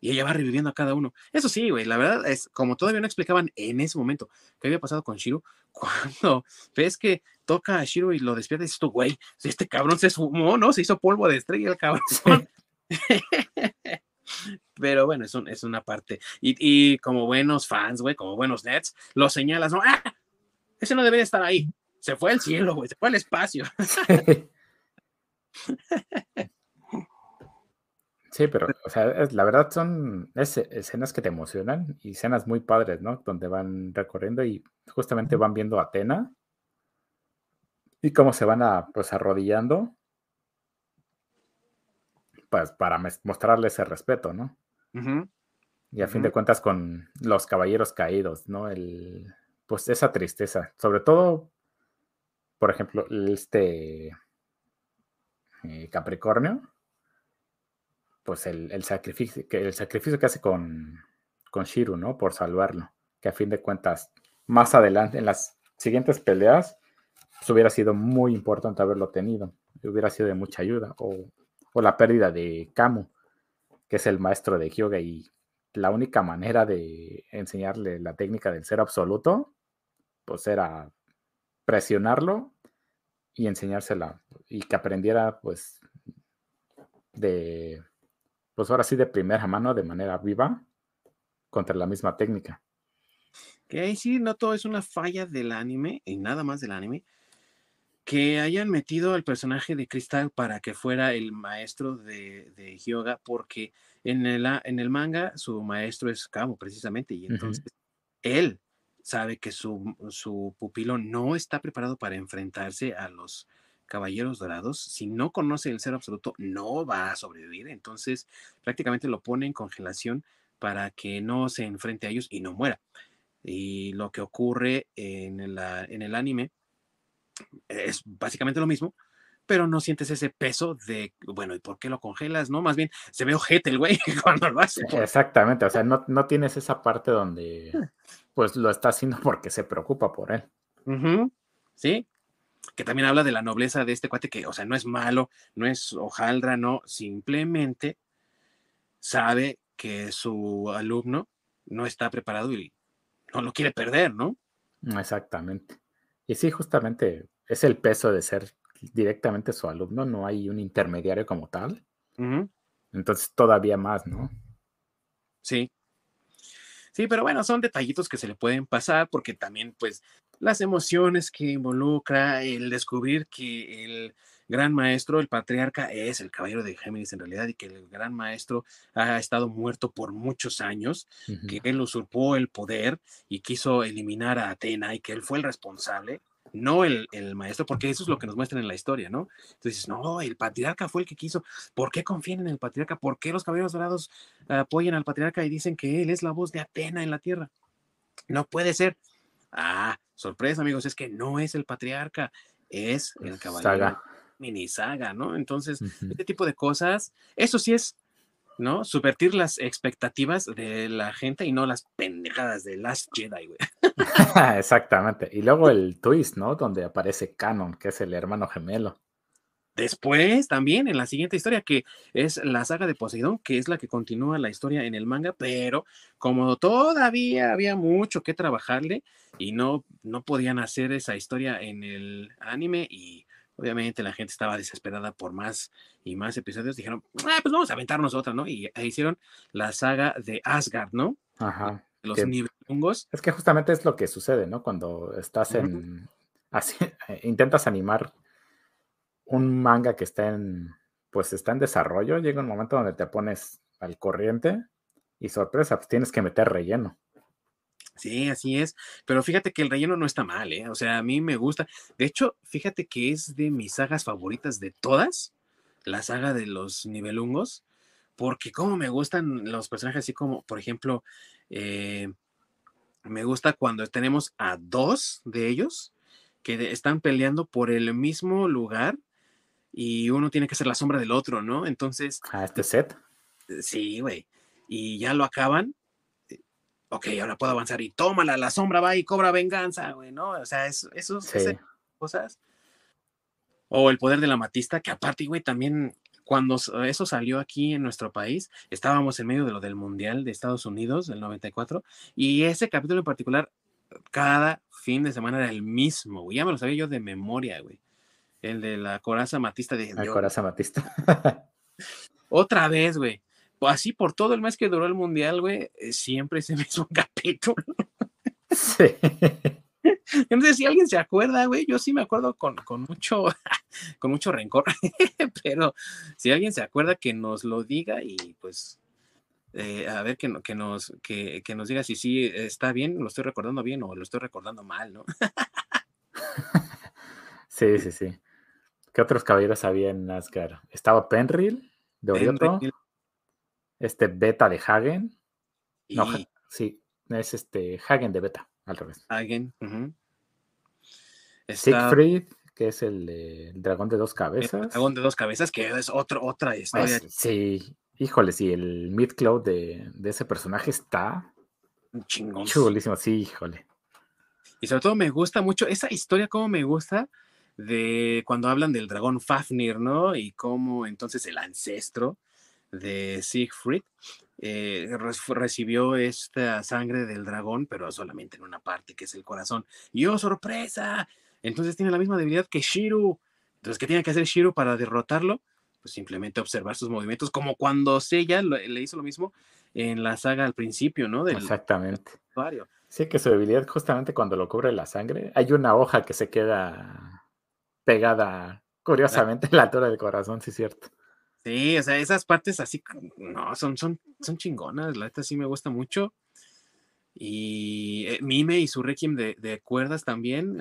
y ella va reviviendo a cada uno. Eso sí, güey, la verdad es, como todavía no explicaban en ese momento qué había pasado con Shiro, cuando ves que toca a Shiro y lo despierta, dices tú, güey, este cabrón se sumó, ¿no? Se hizo polvo de estrella el cabrón. Pero bueno, es, es una parte. Y, y, como buenos fans, güey, como buenos nets, lo señalas, ¿no? ¡Ah! Ese no debería estar ahí. Se fue al cielo, güey, se fue al espacio. Sí, pero, o sea, la verdad son escenas que te emocionan y escenas muy padres, ¿no? Donde van recorriendo y justamente van viendo a Atena y cómo se van a, pues, arrodillando, pues, para mostrarle ese respeto, ¿no? Y a fin de cuentas con los caballeros caídos, ¿no? El, pues, esa tristeza, sobre todo, por ejemplo, este eh, Capricornio pues el, sacrificio, que, el sacrificio que hace con, con Shiru, ¿no? Por salvarlo. Que a fin de cuentas, más adelante, en las siguientes peleas, pues hubiera sido muy importante haberlo tenido. Hubiera sido de mucha ayuda. O, la pérdida de Kamu, que es el maestro de Hyoga y la única manera de enseñarle la técnica del ser absoluto, pues era presionarlo y enseñársela y que aprendiera pues de pues ahora sí de primera mano, de manera viva, contra la misma técnica. Que ahí sí no todo es una falla del anime, y nada más del anime, que hayan metido al personaje de Cristal para que fuera el maestro de, de Hyoga, porque en el, en el manga su maestro es Kamo, precisamente, y entonces él sabe que su, su pupilo no está preparado para enfrentarse a los Caballeros Dorados, si no conoce el ser absoluto, no va a sobrevivir. Entonces, prácticamente lo pone en congelación para que no se enfrente a ellos y no muera. Y lo que ocurre en el, en el anime es básicamente lo mismo, pero no sientes ese peso de, bueno, ¿y por qué lo congelas? No, más bien se ve ojete el güey cuando lo hace. Exactamente, o sea, no, no, tienes esa parte donde pues lo está haciendo porque se preocupa por él. Sí, que también habla de la nobleza de este cuate que, o sea, no es malo, no es hojaldra, no, simplemente sabe que su alumno no está preparado y no lo quiere perder, ¿no? Exactamente. Y sí, justamente es el peso de ser directamente su alumno, no hay un intermediario como tal. Entonces todavía más, ¿no? Sí. Sí, pero bueno, son detallitos que se le pueden pasar porque también, pues, las emociones que involucra el descubrir que el gran maestro, el patriarca, es el caballero de Géminis en realidad y que el gran maestro ha estado muerto por muchos años, que él usurpó el poder y quiso eliminar a Atena y que él fue el responsable. No el, maestro, porque eso es lo que nos muestran en la historia, ¿no? Entonces, no, el patriarca fue el que quiso. ¿Por qué confían en el patriarca? ¿Por qué los caballeros dorados apoyan al patriarca y dicen que él es la voz de Atena en la tierra? No puede ser. Ah, sorpresa, amigos, es que no es el patriarca, es el caballero mini saga, ¿no? Entonces, este tipo de cosas, eso sí es ¿no? Subvertir las expectativas de la gente y no las pendejadas de Last Jedi, güey. Exactamente. Y luego el twist, ¿no? Donde aparece Canon, que es el hermano gemelo. Después, también en la siguiente historia, que es la saga de Poseidón, que es la que continúa la historia en el manga, pero como todavía había mucho que trabajarle y no, no podían hacer esa historia en el anime y Obviamente la gente estaba desesperada por más y más episodios. Dijeron, ah, pues vamos a aventarnos otra, ¿no? Y hicieron la saga de Asgard, ¿no? Ajá. Los nivelungos. Es que justamente es lo que sucede, ¿no? Cuando estás en. Así, intentas animar un manga que está en. Pues está en desarrollo. Llega un momento donde te pones al corriente y sorpresa, pues tienes que meter relleno. Sí, así es. Pero fíjate que el relleno no está mal, ¿eh? O sea, a mí me gusta. De hecho, fíjate que es de mis sagas favoritas de todas, la saga de los nivelungos, porque como me gustan los personajes así como, por ejemplo, eh, me gusta cuando tenemos a dos de ellos que están peleando por el mismo lugar y uno tiene que ser la sombra del otro, ¿no? Entonces... ¿A este set? Sí, güey. Y ya lo acaban ok, ahora puedo avanzar y tómala, la sombra va y cobra venganza, güey, ¿no? O sea, eso, esas cosas. O el poder de la matista, que aparte, güey, también cuando eso salió aquí en nuestro país, estábamos en medio de lo del Mundial de Estados Unidos del 94, y ese capítulo en particular, cada fin de semana era el mismo, güey, ya me lo sabía yo de memoria, güey. El de la coraza matista de... La coraza matista. Otra vez, güey así por todo el mes que duró el mundial, güey, eh, siempre ese mismo capítulo. Sí. Entonces, si alguien se acuerda, güey, yo sí me acuerdo con, mucho, con mucho rencor, pero si alguien se acuerda que nos lo diga y pues eh, a ver que, que, nos, que, nos diga si sí está bien, lo estoy recordando bien o lo estoy recordando mal, ¿no? sí, sí, sí. ¿Qué otros caballeros había en Asgard? Estaba Penril de Orioto este beta de Hagen. No, sí, es este Hagen de beta, al revés. Hagen. Siegfried, que es el, dragón de dos cabezas. El dragón de dos cabezas, que es otro, otra historia. sí, híjole, sí, el mid-cloud de, ese personaje está chingón. Chulísimo, sí, híjole. Y sobre todo me gusta mucho esa historia, como me gusta de cuando hablan del dragón Fafnir, ¿no? Y cómo entonces el ancestro de Siegfried, eh, recibió esta sangre del dragón, pero solamente en una parte, que es el corazón. Y ¡oh, sorpresa! Entonces tiene la misma debilidad que Shiru. Entonces, ¿qué tiene que hacer Shiru para derrotarlo? Pues simplemente observar sus movimientos, como cuando Seiya le hizo lo mismo en la saga al principio, ¿no? Exactamente. Sí, que su debilidad justamente cuando lo cubre la sangre, hay una hoja que se queda pegada curiosamente en la altura del corazón, sí es cierto. Sí, o sea, esas partes así, no, son, son, son chingonas, la neta sí me gusta mucho. Y eh, Mime y su Requiem de, cuerdas también,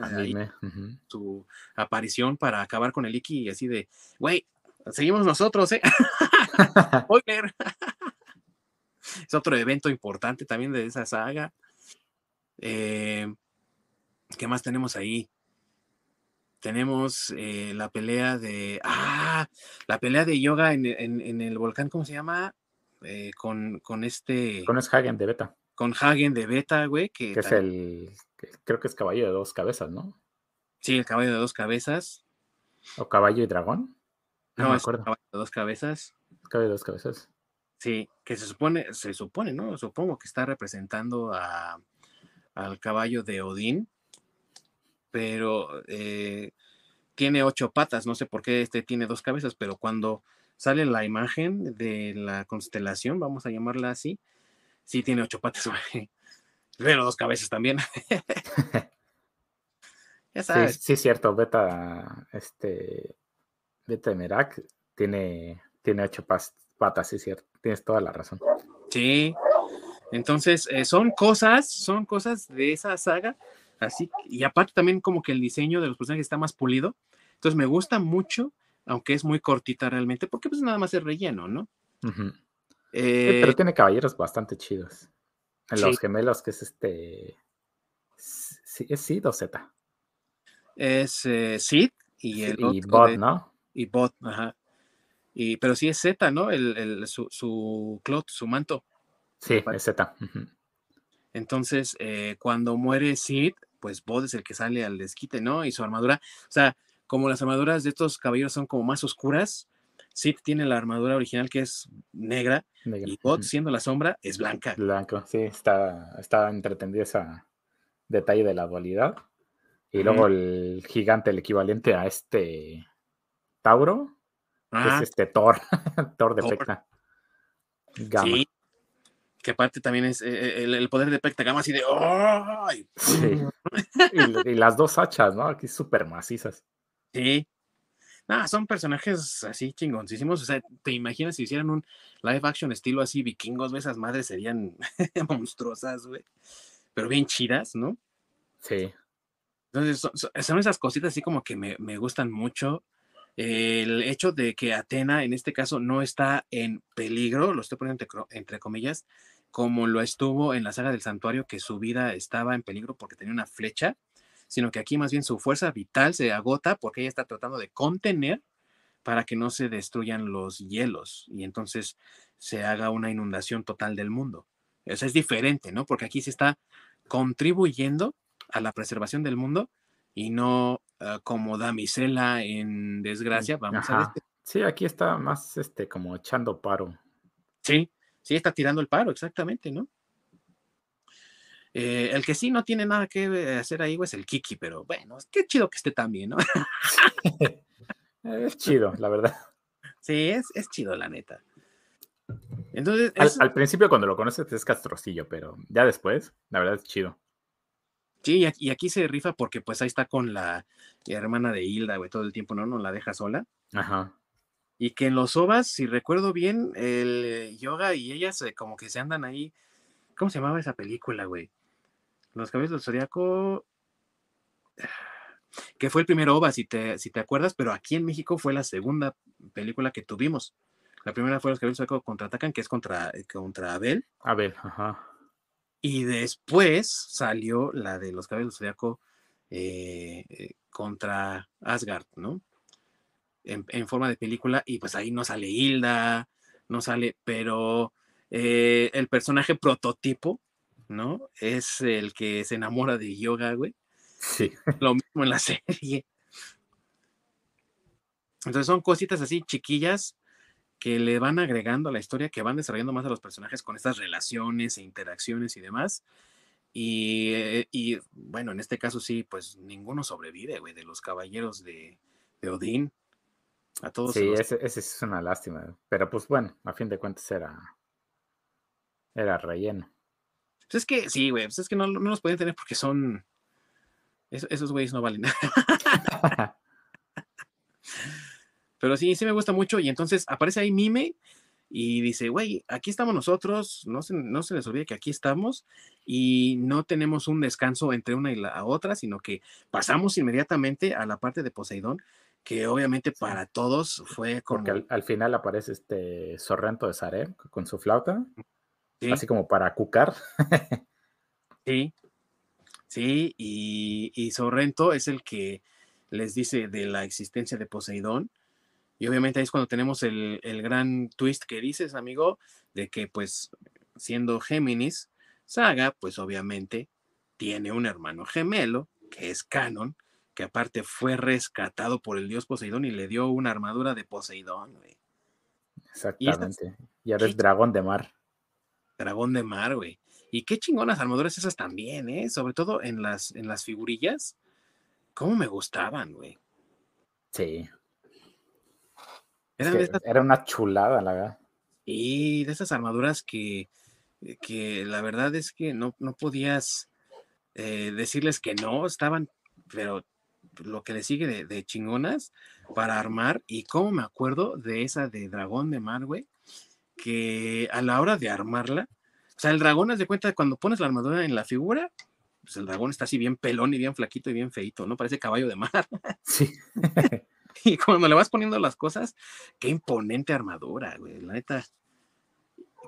su aparición para acabar con el Iki y así de, güey, seguimos nosotros, ¿eh? es otro evento importante también de esa saga. Eh, ¿Qué más tenemos ahí? Tenemos eh, la pelea de. ¡Ah! La pelea de yoga en, el volcán, ¿cómo se llama? Eh, con, con este. Con es Hagen de Beta. Con Hagen de Beta, güey. Que, es el. creo que es caballo de dos cabezas, ¿no? Sí, el caballo de dos cabezas. ¿O caballo y dragón? No, me acuerdo. caballo de dos cabezas. Caballo de dos cabezas. Sí, que se supone, se supone, ¿no? Supongo que está representando a, al caballo de Odín pero eh, tiene ocho patas, no sé por qué este tiene dos cabezas, pero cuando sale la imagen de la constelación, vamos a llamarla así, sí tiene ocho patas, pero dos cabezas también. ya sabes. Sí, sí, cierto, Beta, este, Beta Merak tiene, tiene ocho patas, sí, cierto, tienes toda la razón. Sí, entonces eh, son cosas, son cosas de esa saga Así, y aparte también como que el diseño de los personajes está más pulido. Entonces me gusta mucho, aunque es muy cortita realmente, porque pues nada más es relleno, ¿no? pero eh, tiene caballeros bastante chidos. En los gemelos, que es este. ¿Es Sid o Z? Es eh, Sid y el. Y Bot, ¿no? Y Bot, ajá. Y, pero sí es Z, ¿no? El, el su, su clot, su manto. Sí, es Z. Entonces, eh, cuando muere Sid, pues Bod es el que sale al desquite, ¿no? Y su armadura, o sea, como las armaduras de estos caballeros son como más oscuras, Sid tiene la armadura original que es negra, y Bod, siendo la sombra, es blanca. Blanco, sí, está, está entretendido ese detalle de la dualidad. Y luego el gigante, el equivalente a este Tauro, que es este Thor, Thor de Pecta. Sí, que aparte también es eh, el, poder de Pectagama así de Sí. y, las dos hachas, ¿no? Aquí súper macizas. Sí. Nada, son personajes así chingoncísimos. O sea, te imaginas si hicieran un live action estilo así vikingos, esas madres serían monstruosas, güey. Pero bien chidas, ¿no? Sí. Entonces, son, esas cositas así como que me, me gustan mucho el hecho de que Atena en este caso no está en peligro, lo estoy poniendo entre, comillas, como lo estuvo en la saga del santuario, que su vida estaba en peligro porque tenía una flecha, sino que aquí más bien su fuerza vital se agota porque ella está tratando de contener para que no se destruyan los hielos y entonces se haga una inundación total del mundo. Eso es diferente, ¿no? Porque aquí se está contribuyendo a la preservación del mundo y no ah, como damisela en desgracia, vamos a ver. Sí, aquí está más este como echando paro. Sí, sí, está tirando el paro, exactamente, ¿no? Eh, el que sí no tiene nada que hacer ahí, es el Kiki, pero bueno, qué chido que esté también, ¿no? es chido, la verdad. Sí, es, es chido, la neta. Entonces, al, principio cuando lo conoces es castrocillo, pero ya después, la verdad es chido. Sí, y aquí se rifa porque pues ahí está con la hermana de Hilda, güey, todo el tiempo, ¿no? No la deja sola. Ajá. Y que en los ovas, si recuerdo bien, el yoga y ellas como que se andan ahí. ¿Cómo se llamaba esa película, güey? Los cabellos del zodiaco. Que fue el primer ova, si te, si te acuerdas, pero aquí en México fue la segunda película que tuvimos. La primera fue Los cabellos del zodiaco contraatacan, que es contra, contra Abel. Abel, ajá. Y después salió la de los cabellos zodiaco eh, eh, contra Asgard, ¿no? En, forma de película, y pues ahí no sale Hilda, no sale, pero eh, el personaje prototipo, ¿no? Es el que se enamora de Yoga, güey. Sí. Lo mismo en la serie. Entonces son cositas así chiquillas que le van agregando a la historia, que van desarrollando más a los personajes con estas relaciones e interacciones y demás. Y, eh, y bueno, en este caso sí, pues ninguno sobrevive, güey, de los caballeros de, de Odín. A todos. Sí, ese, es una lástima. Pero pues bueno, a fin de cuentas era, era relleno. Pues es que sí, güey, pues es que no, no los pueden tener porque son... esos güeyes no valen nada. Pero sí, sí me gusta mucho. Y entonces aparece ahí Mime y dice, güey, aquí estamos nosotros, no se, no se les olvide que aquí estamos y no tenemos un descanso entre una y la otra, sino que pasamos inmediatamente a la parte de Poseidón, que obviamente para todos fue como... Porque al, final aparece este Sorrento de Saré con su flauta, así como para cucar. sí, sí, y, y Sorrento es el que les dice de la existencia de Poseidón y obviamente ahí es cuando tenemos el, gran twist que dices, amigo, de que pues siendo Géminis, Saga, pues obviamente tiene un hermano gemelo, que es Canon, que aparte fue rescatado por el dios Poseidón y le dio una armadura de Poseidón, güey. Exactamente. Y, ahora es dragón de mar. Dragón de mar, güey. Y qué chingonas armaduras esas también, ¿eh? Sobre todo en las, en las figurillas. ¿Cómo me gustaban, güey? Sí. Era una chulada, la verdad. Y de esas armaduras que, eh, que la verdad es que no, no podías eh, decirles que no, estaban, pero lo que le sigue de, chingonas para armar. Y cómo me acuerdo de esa de dragón de mar, güey, que a la hora de armarla, o sea, el dragón, haz de cuenta, cuando pones la armadura en la figura, pues el dragón está así bien pelón y bien flaquito y bien feito, ¿no? Parece caballo de mar. Sí. y cuando le vas poniendo las cosas, qué imponente armadura, güey. La neta,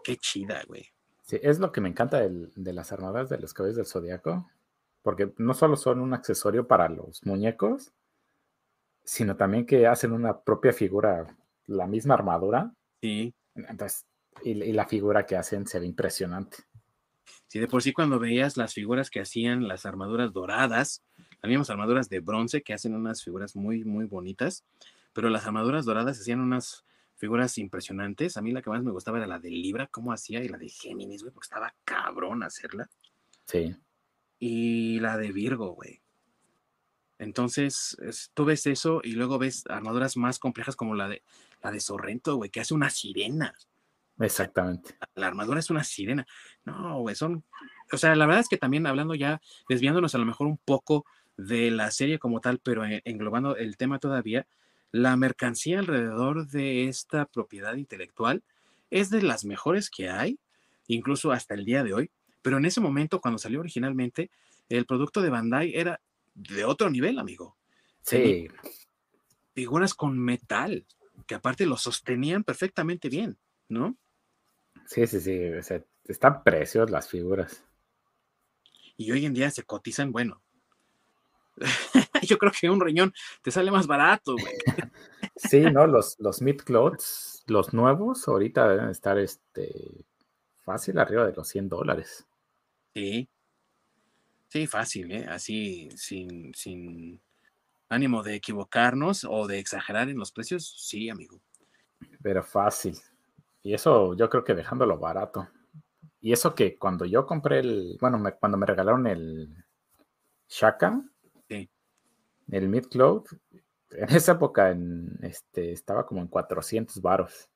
qué chida, güey. Sí, es lo que me encanta de las armaduras de los caballos del zodiaco, porque no solo son un accesorio para los muñecos, sino también que hacen una propia figura, la misma armadura. Sí. Entonces, y, la figura que hacen se ve impresionante. Sí, de por sí cuando veías las figuras que hacían las armaduras doradas, habíamos armaduras de bronce que hacen unas figuras muy, muy bonitas, pero las armaduras doradas hacían unas figuras impresionantes. A mí la que más me gustaba era la de Libra, cómo hacía, y la de Géminis, güey, porque estaba cabrón hacerla. Sí. Y la de Virgo, güey. Entonces, tú ves eso y luego ves armaduras más complejas como la de la de Sorrento, güey, que hace una sirena. Exactamente. La, armadura es una sirena. No, güey, son. O sea, la verdad es que también hablando ya, desviándonos a lo mejor un poco de la serie como tal, pero englobando el tema todavía, la mercancía alrededor de esta propiedad intelectual es de las mejores que hay, incluso hasta el día de hoy, pero en ese momento, cuando salió originalmente, el producto de Bandai era de otro nivel, amigo. Sí. Figuras con metal, que aparte lo sostenían perfectamente bien, ¿no? Sí, sí, sí. están precios las figuras. Y hoy en día se cotizan, bueno, yo creo que un riñón te sale más barato, güey. Sí, ¿no? Los, los mid clothes, los nuevos, ahorita deben estar este, fácil arriba de los 100 dólares. Sí. Sí, fácil, ¿eh? Así, sin, sin ánimo de equivocarnos o de exagerar en los precios, sí, amigo. Pero fácil. Y eso yo creo que dejándolo barato. Y eso que cuando yo compré el, bueno, cuando me regalaron el Shaka, el Mid Cloud, en esa época en, este, estaba como en 400 varos.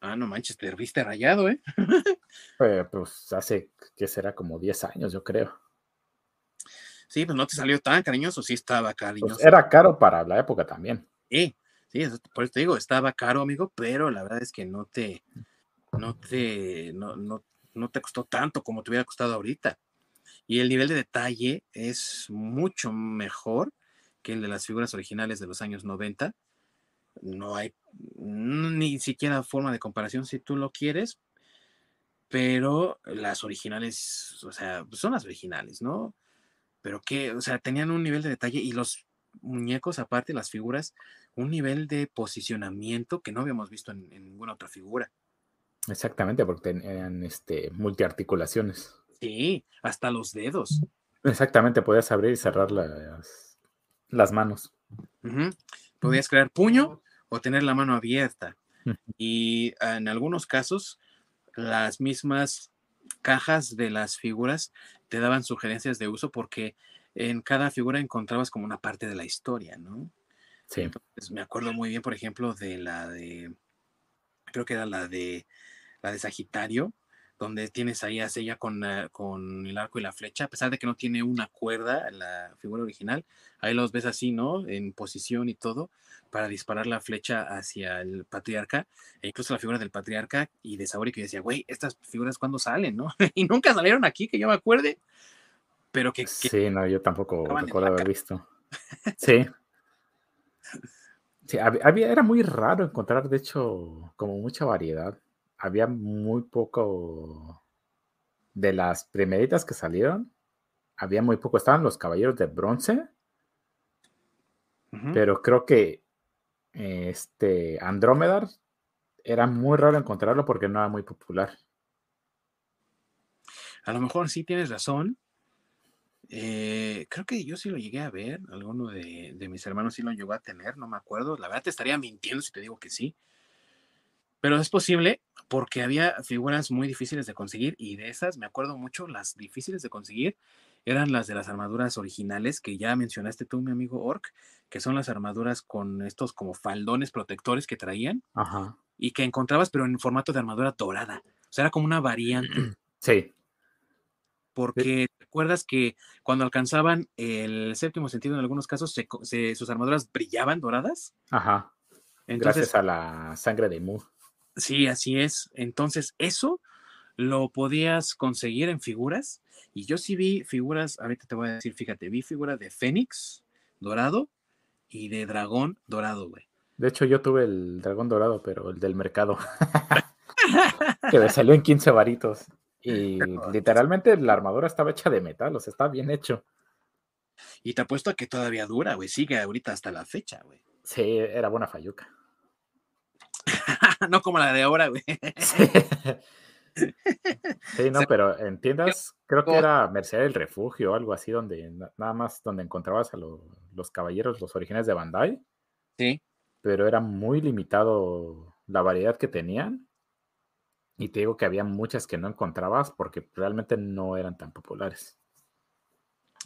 Ah, no manches, te viste rayado, ¿eh? pues hace, que será? Como 10 años, yo creo. Sí, pues no te salió tan cariñoso, sí estaba pues, cariñoso. era caro para la época también. Sí, sí, por eso te digo, estaba caro, amigo, pero la verdad es que no te, no te, no, no, no te costó tanto como te hubiera costado ahorita. Y el nivel de detalle es mucho mejor que el de las figuras originales de los años 90. No hay ni siquiera forma de comparación si tú lo quieres, pero las originales, o sea, pues son las originales, ¿no? Pero que, o sea, tenían un nivel de detalle y los muñecos, aparte, las figuras, un nivel de posicionamiento que no habíamos visto en, ninguna otra figura. Exactamente, porque tenían este, multiarticulaciones. Sí, hasta los dedos. Exactamente, podías abrir y cerrar las, las manos. Podías crear puño o tener la mano abierta. Y en algunos casos, las mismas cajas de las figuras te daban sugerencias de uso porque en cada figura encontrabas como una parte de la historia, ¿no? Sí. Entonces, me acuerdo muy bien, por ejemplo, de la de, creo que era la de, la de Sagitario, donde tienes ahí a Sella con, con el arco y la flecha, a pesar de que no tiene una cuerda la figura original, ahí los ves así, ¿no? En posición y todo, para disparar la flecha hacia el patriarca, e incluso la figura del patriarca y de Saori que decía, güey, estas figuras cuándo salen, ¿no? y nunca salieron aquí, que yo me acuerde, pero que... sí, no, yo tampoco recuerdo haber visto. Sí. Sí, había, era muy raro encontrar, de hecho, como mucha variedad había muy poco de las primeritas que salieron. Había muy poco. Estaban los caballeros de bronce. Pero creo que este Andrómeda era muy raro encontrarlo porque no era muy popular. A lo mejor sí tienes razón. Eh, creo que yo sí lo llegué a ver. Alguno de, de, mis hermanos sí lo llegó a tener, no me acuerdo. La verdad te estaría mintiendo si te digo que sí. Pero es posible porque había figuras muy difíciles de conseguir y de esas me acuerdo mucho, las difíciles de conseguir eran las de las armaduras originales que ya mencionaste tú, mi amigo Orc, que son las armaduras con estos como faldones protectores que traían y que encontrabas pero en formato de armadura dorada. O sea, era como una variante. Sí. Porque te acuerdas que cuando alcanzaban el séptimo sentido en algunos casos sus armaduras brillaban doradas. Ajá. Gracias a la sangre de Mu. Sí, así es. Entonces, eso lo podías conseguir en figuras. Y yo sí vi figuras, ahorita te voy a decir, fíjate, vi figuras de Fénix dorado y de dragón dorado, güey. De hecho, yo tuve el dragón dorado, pero el del mercado. que me salió en 15 varitos. Y literalmente la armadura estaba hecha de metal, o sea, está bien hecho. Y te apuesto a que todavía dura, güey. Sigue ahorita hasta la fecha, güey. Sí, era buena fayuca. no como la de ahora, güey. Sí. no, pero en tiendas, creo que era Merced del Refugio o algo así, donde nada más donde encontrabas a los caballeros, los orígenes de Bandai. Sí. Pero era muy limitado la variedad que tenían. Y te digo que había muchas que no encontrabas porque realmente no eran tan populares.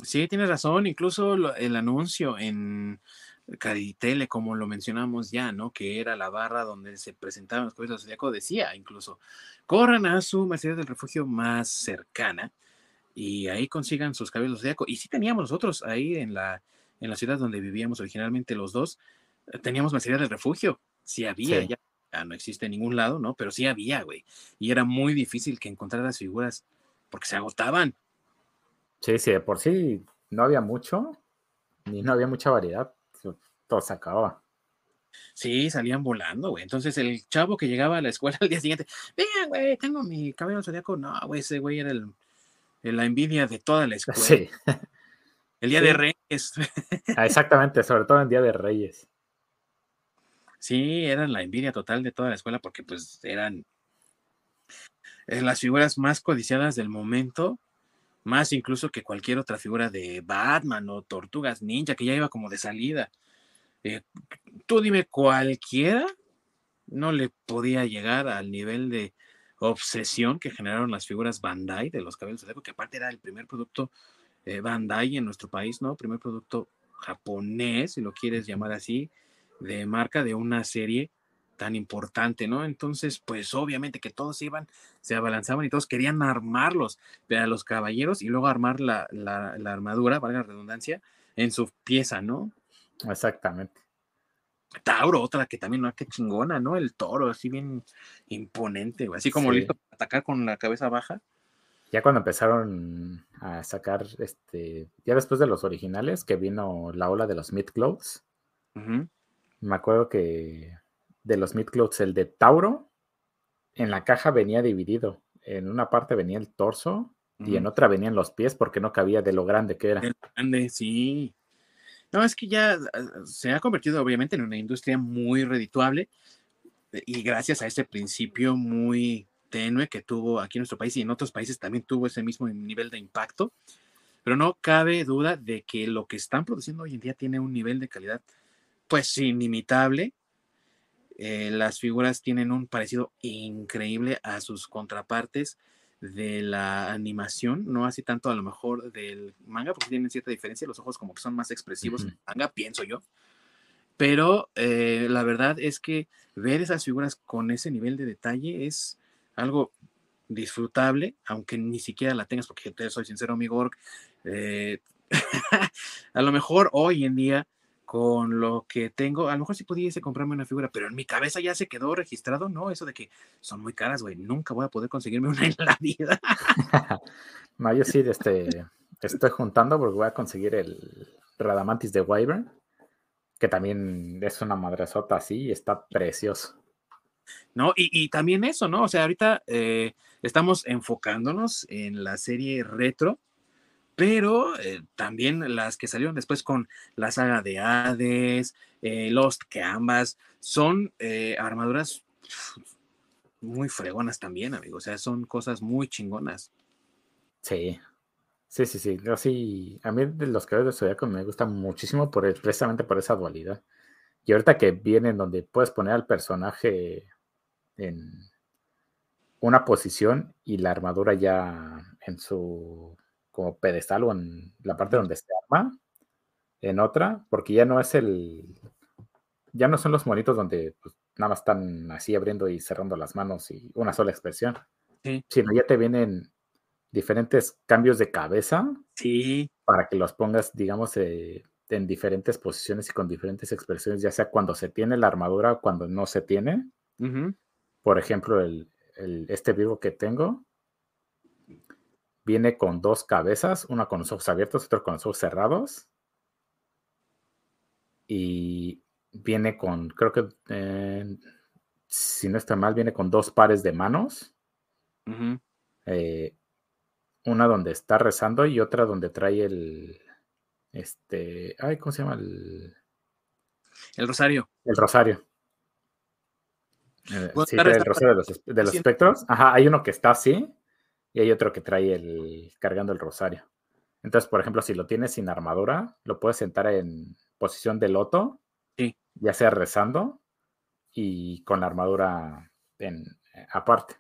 Sí, tienes razón. Incluso el anuncio en Caritele, como lo mencionamos ya, ¿no? Que era la barra donde se presentaban los caballos del zodiaco, decía incluso, corran a su Mercedes del refugio más cercana y ahí consigan sus cabellos del zodiaco. Y sí teníamos nosotros ahí en la, en la ciudad donde vivíamos originalmente los dos, eh, teníamos Mercedes del refugio. Sí había, ya, no existe en ningún lado, ¿no? Pero sí había, güey. Y era muy difícil que encontraras figuras porque se agotaban. Sí, sí, de por sí no había mucho, ni no había mucha variedad todo se acababa. Sí, salían volando, güey. Entonces el chavo que llegaba a la escuela al día siguiente, vean, güey, tengo mi cabello zodiaco. No, güey, ese güey era el, la envidia de toda la escuela. Sí. El día de Reyes. Ah, exactamente, sobre todo en día de Reyes. Sí, eran la envidia total de toda la escuela porque pues eran eh, las figuras más codiciadas del momento más incluso que cualquier otra figura de Batman o Tortugas Ninja, que ya iba como de salida. Eh, tú dime, cualquiera no le podía llegar al nivel de obsesión que generaron las figuras Bandai de los cabellos de que aparte era el primer producto eh, Bandai en nuestro país, ¿no? Primer producto japonés, si lo quieres llamar así, de marca de una serie tan importante, ¿no? Entonces, pues obviamente que todos iban, se abalanzaban y todos querían armarlos a los caballeros y luego armar la, armadura, valga la redundancia, en su pieza, ¿no? Exactamente. Tauro, otra que también, ¿no? Qué chingona, ¿no? El toro, así bien imponente, güey. Así como listo para atacar con la cabeza baja. Ya cuando empezaron a sacar, este, ya después de los originales, que vino la ola de los Mid me acuerdo que de los Midclouds, el de Tauro, en la caja venía dividido. En una parte venía el torso y en otra venían los pies porque no cabía de lo grande que era. grande, sí. No, es que ya ah, se ha convertido obviamente en una industria muy redituable eh, y gracias a ese principio muy tenue que tuvo aquí en nuestro país y en otros países también tuvo ese mismo nivel de impacto. Pero no cabe duda de que lo que están produciendo hoy en día tiene un nivel de calidad pues inimitable eh, las figuras tienen un parecido increíble a sus contrapartes de la animación, no así tanto a lo mejor del manga, porque tienen cierta diferencia, los ojos como que son más expresivos en el manga, pienso yo. Pero eh, la verdad es que ver esas figuras con ese nivel de detalle es algo disfrutable, aunque ni siquiera la tengas, porque te soy sincero, mi Gorg, eh, a lo mejor hoy en día con lo que tengo, a lo mejor sí pudiese comprarme una figura, pero en mi cabeza ya se quedó registrado, ¿no? Eso de que son muy caras, güey, nunca voy a poder conseguirme una en la vida. no, yo sí este, estoy juntando porque voy a conseguir el Radamantis de Wyvern, que también es una madresota así y está precioso. No, y, también eso, ¿no? O sea, ahorita eh, estamos enfocándonos en la serie retro, pero eh, también las que salieron después con la saga de Hades, eh, Lost, que ambas son eh, armaduras muy fregonas también, amigo. O sea, son cosas muy chingonas. Sí, sí, sí, sí. a mí de los que de Zodiaco me gustan muchísimo por, precisamente por esa dualidad. Y ahorita que vienen donde puedes poner al personaje en una posición y la armadura ya en su como pedestal o en la parte donde se arma, en otra, porque ya no es el, ya no son los monitos donde pues, nada más están así abriendo y cerrando las manos y una sola expresión, sino ya te vienen diferentes cambios de cabeza sí. para que los pongas, digamos, eh, en diferentes posiciones y con diferentes expresiones, ya sea cuando se tiene la armadura o cuando no se tiene. Por ejemplo, el, el, este vivo que tengo, viene con dos cabezas, una con los ojos abiertos, otra con los ojos cerrados. Y viene con, creo que, eh, si no está mal, viene con dos pares de manos. Eh, una donde está rezando y otra donde trae el, este, ay, ¿cómo se llama? El, el rosario. El rosario. Eh, sí, el rosario de los, de los espectros. Ajá, hay uno que está así y hay otro que trae el cargando el rosario. Entonces, por ejemplo, si lo tienes sin armadura, lo puedes sentar en posición de loto, sí. ya sea rezando y con la armadura en, eh, aparte.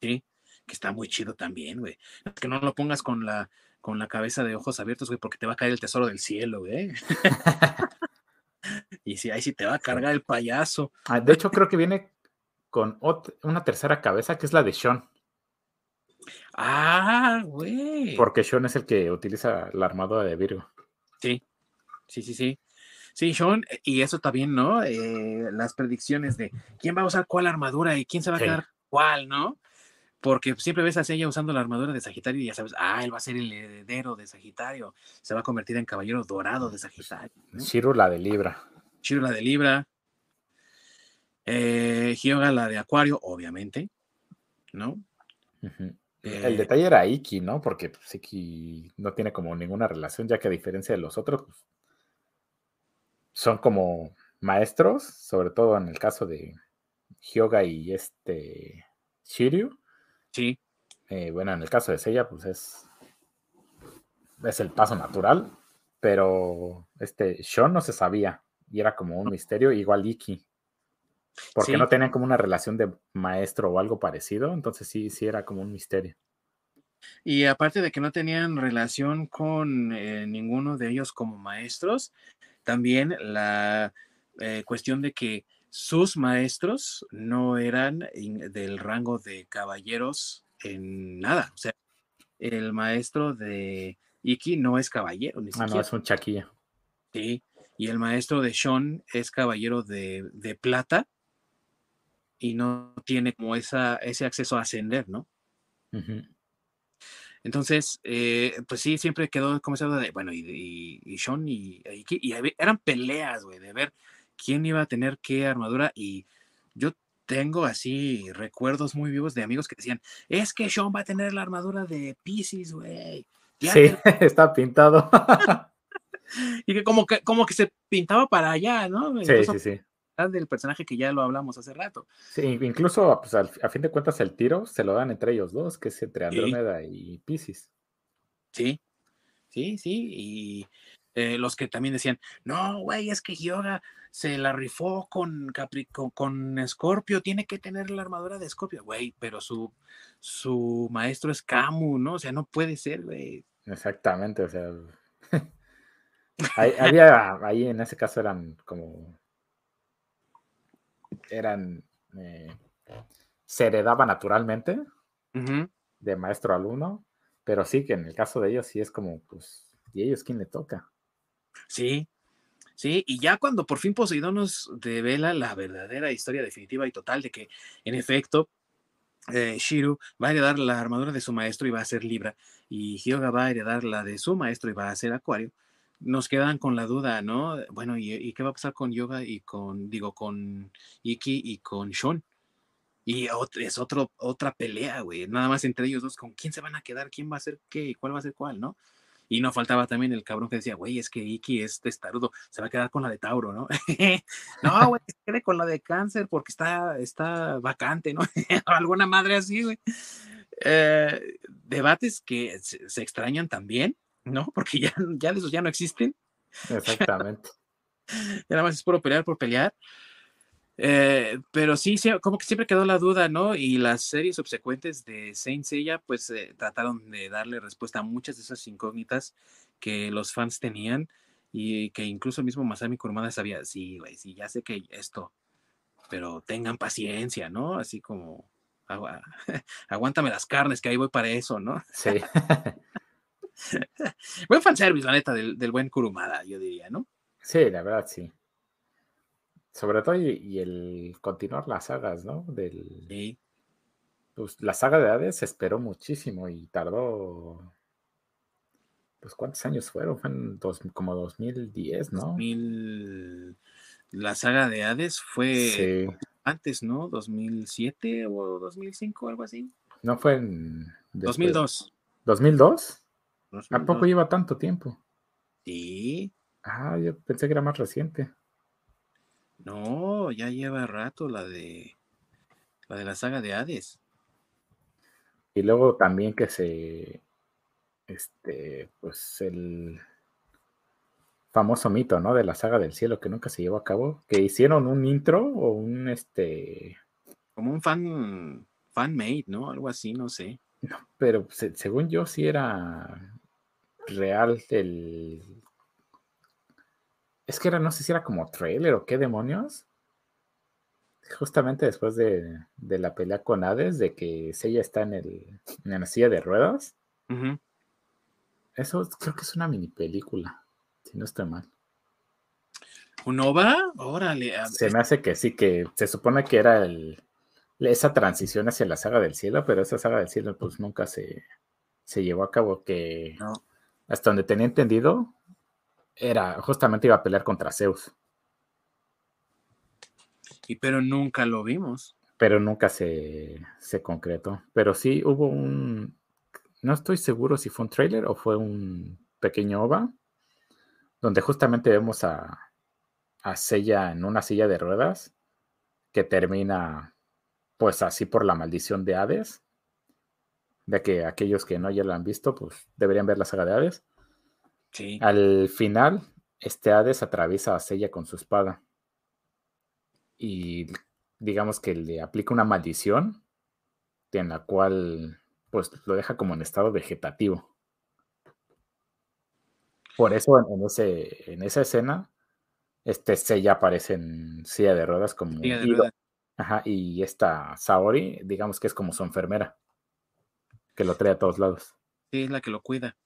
Sí, que está muy chido también, güey. Que no lo pongas con la, con la cabeza de ojos abiertos, güey, porque te va a caer el tesoro del cielo, güey. y si ahí sí te va a cargar el payaso. Ah, de hecho, creo que viene con una tercera cabeza, que es la de Sean. Ah, güey. Porque Sean es el que utiliza la armadura de Virgo. Sí, sí, sí, sí. Sí, Sean, y eso también, ¿no? Eh, las predicciones de quién va a usar cuál armadura y quién se va a quedar cuál, ¿no? Porque siempre ves a ella usando la armadura de Sagitario y ya sabes, ah, él va a ser el heredero de Sagitario, se va a convertir en caballero dorado de Sagitario. ¿no? la de Libra. Shiro la de Libra. Eh, Hyoga la de Acuario, obviamente, ¿no? Eh, detalle era Iki, ¿no? Porque pues, Iki no tiene como ninguna relación, ya que a diferencia de los otros, pues, son como maestros, sobre todo en el caso de Hyoga y este Shiryu. Sí. Eh, bueno, en el caso de Seiya, pues es, es el paso natural, pero este Sean no se sabía y era como un misterio, igual Iki. Porque no tenían como una relación de maestro o algo parecido, entonces sí, sí era como un misterio. Y aparte de que no tenían relación con eh, ninguno de ellos como maestros, también la eh, cuestión de que sus maestros no eran del rango de caballeros en nada. O sea, el maestro de Iki no es caballero. Ni ah, no, es un chaquilla. Sí, y el maestro de Sean es caballero de, de plata y no tiene como esa, ese acceso a ascender, ¿no? Entonces, eh, pues sí, siempre quedó como esa duda de, bueno, y, y, Sean y, y, eran peleas, güey, de ver quién iba a tener qué armadura y yo tengo así recuerdos muy vivos de amigos que decían, es que Sean va a tener la armadura de Pisces, güey. Sí, está pintado. y que como que como que se pintaba para allá, ¿no? Sí, sí, sí del personaje que ya lo hablamos hace rato. Sí, incluso pues, a fin de cuentas el tiro se lo dan entre ellos dos, que es entre Andrómeda y Pisces. Sí, sí, sí, y eh, los que también decían, no, güey, es que Yoga se la rifó con, Capri con, Scorpio, tiene que tener la armadura de Scorpio, güey, pero su, su maestro es Camu, ¿no? O sea, no puede ser, güey. Exactamente, o sea, había, ahí en ese caso eran como eran, eh, se heredaba naturalmente de maestro a alumno, pero sí que en el caso de ellos sí es como, pues, ¿y ellos quién le toca? Sí, sí, y ya cuando por fin Poseidón nos devela la verdadera historia definitiva y total de que, en efecto, eh, Shiru va a heredar la armadura de su maestro y va a ser Libra, y Hyoga va a heredar la de su maestro y va a ser Acuario, nos quedan con la duda, ¿no? Bueno, ¿y, qué va a pasar con Yoga y con, digo, con Iki y con Sean? Y es otro, otra pelea, güey. Nada más entre ellos dos, ¿con quién se van a quedar? ¿Quién va a ser qué? ¿Cuál va a ser cuál, no? Y no faltaba también el cabrón que decía, güey, es que Iki es testarudo, se va a quedar con la de Tauro, ¿no? no, güey, se quede con la de cáncer porque está, está vacante, ¿no? Alguna madre así, güey. Eh, debates que se extrañan también, ¿no? Porque ya, ya esos ya no existen. Exactamente. ya nada más es puro pelear por pelear. Eh, pero sí, como que siempre quedó la duda, ¿no? Y las series subsecuentes de Saint Seiya, pues eh, trataron de darle respuesta a muchas de esas incógnitas que los fans tenían y que incluso mismo Masami Kurumada sabía, sí, güey, sí, ya sé que esto, pero tengan paciencia, ¿no? Así como, aguántame las carnes, que ahí voy para eso, ¿no? Sí. buen fanservice, la neta, del, buen Kurumada, yo diría, ¿no? Sí, la verdad, sí. Sobre todo y, el continuar las sagas, ¿no? Del, pues la saga de Hades se esperó muchísimo y tardó. Pues cuántos años fueron, fue en dos, como 2010, ¿no? 2000... La saga de Hades fue Sí. antes, ¿no? 2007 o 2005, algo así. No fue en. después- 2002. ¿2002? ¿A 2002. poco lleva tanto tiempo? Sí, Ah, yo pensé que era más reciente. no, ya lleva rato la de la de la saga de Hades. Y luego también que se. Este, pues el famoso mito, ¿no? De la saga del cielo que nunca se llevó a cabo. Que hicieron un intro o un este. Como un fan fan made, ¿no? Algo así, no sé. Pero se- según yo sí era real el... Es que era, no sé si era como trailer o qué demonios. Justamente después de, de la pelea con Hades, de que Seiya está en, el, en la silla de ruedas. Eso creo que es una mini película, si no estoy mal. ¿Un OVA? Órale. Se me hace que sí, que se supone que era el, esa transición hacia la saga del cielo, pero esa saga del cielo pues nunca se, se llevó a cabo, que No. Hasta donde tenía entendido, era justamente iba a pelear contra Zeus, Y pero nunca lo vimos. pero nunca se, se concretó. Pero sí hubo un, no estoy seguro si fue un trailer o fue un pequeño OVA, donde justamente vemos a, a Seiya en una silla de ruedas que termina pues así por la maldición de Hades. De que aquellos que no ya lo han visto, pues deberían ver la saga de Hades. Sí. Al final, este Hades atraviesa a Seiya con su espada. Y digamos que le aplica una maldición en la cual pues lo deja como en estado vegetativo. Por eso en, ese, en esa escena, este Seiya aparece en silla de ruedas como Silla de ídolo. ruedas. Ajá, y esta Saori, digamos que es como su enfermera, que lo trae a todos lados. Sí, es la que lo cuida.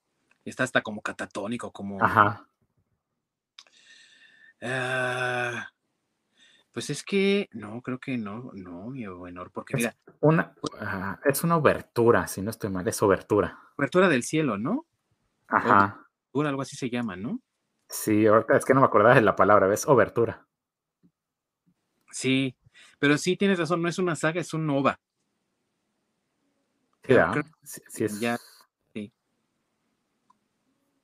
Está hasta como catatónico, como. Ajá. Ah, pues es que no, creo que no, no, mi honor, porque Es- mira, Una, es una obertura, si no estoy mal, es obertura. apertura del cielo, ¿no? Ajá. Apertura, algo así se llama, ¿no? Sí, ahorita es que no me acordaba de la palabra, ¿ves? Obertura. Sí, pero sí tienes razón, no es una saga, es un OVA. Sí, creo- Sí, sí es- ya.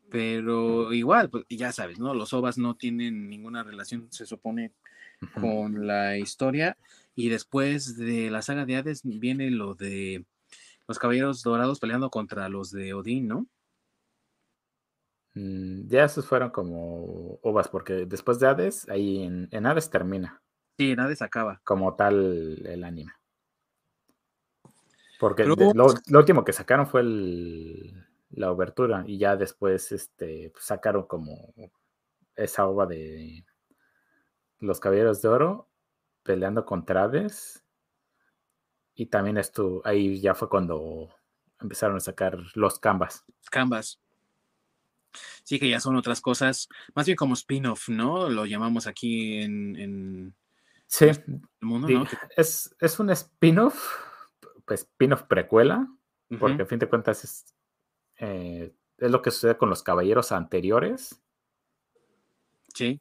Pero igual, pues ya sabes, ¿no? Los OVAs no tienen ninguna relación, se supone, con la historia. Y después de la saga de Hades viene lo de los caballeros dorados peleando contra los de Odín, ¿no? Mm, Ya esos fueron como ovas, porque después de Hades, ahí en, en Hades termina Sí, en Hades acaba. como tal el anime. Porque Pero- lo, lo último que sacaron fue el- la obertura y ya después este, pues, sacaron como esa ova de los Caballeros de Oro peleando contra Hades. Y también esto, ahí ya fue cuando empezaron a sacar los canvas. Canvas. Sí, que ya son otras cosas, más bien como spin-off, ¿no? Lo llamamos aquí en, en Sí, el mundo, ¿no? es, es un spin-off, spin-off precuela, porque a fin de cuentas es, eh, es lo que sucede con los caballeros anteriores, Sí,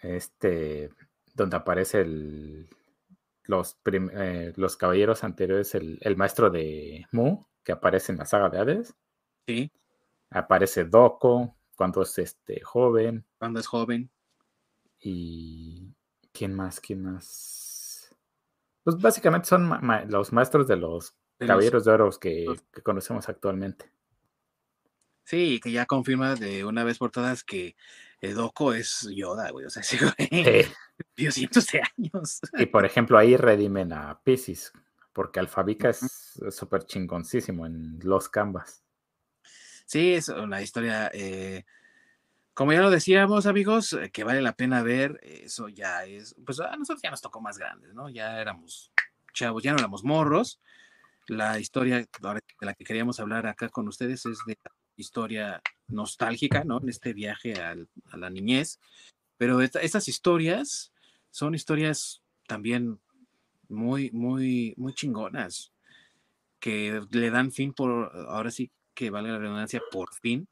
este, donde aparece el, los, prim- eh, los caballeros anteriores, el, el maestro de Mu, que aparece en la saga de Hades, sí, aparece Doko cuando es este joven, cuando es joven. y ¿quién más? ¿quién más? Pues básicamente son ma- ma- los maestros de los de los- caballeros de oro que, conocemos actualmente. Sí, que ya confirma de una vez por todas que Doco es Yoda, güey. O sea, ese güey cientos de años. y por ejemplo, ahí redimen a Pisces, porque Alfabica es es súper chingoncísimo en los canvas. Sí, es una historia, eh, como ya lo decíamos, amigos, eh, que vale la pena ver. Eso ya es, pues a nosotros ya nos tocó más grandes, ¿no? Ya éramos chavos, ya no éramos morros. La historia de la que queríamos hablar acá con ustedes es de historia nostálgica, ¿no? En este viaje al- a la niñez. Pero esta- estas historias son historias también muy, muy, muy chingonas. que le dan fin por, ahora sí que vale la redundancia, por fin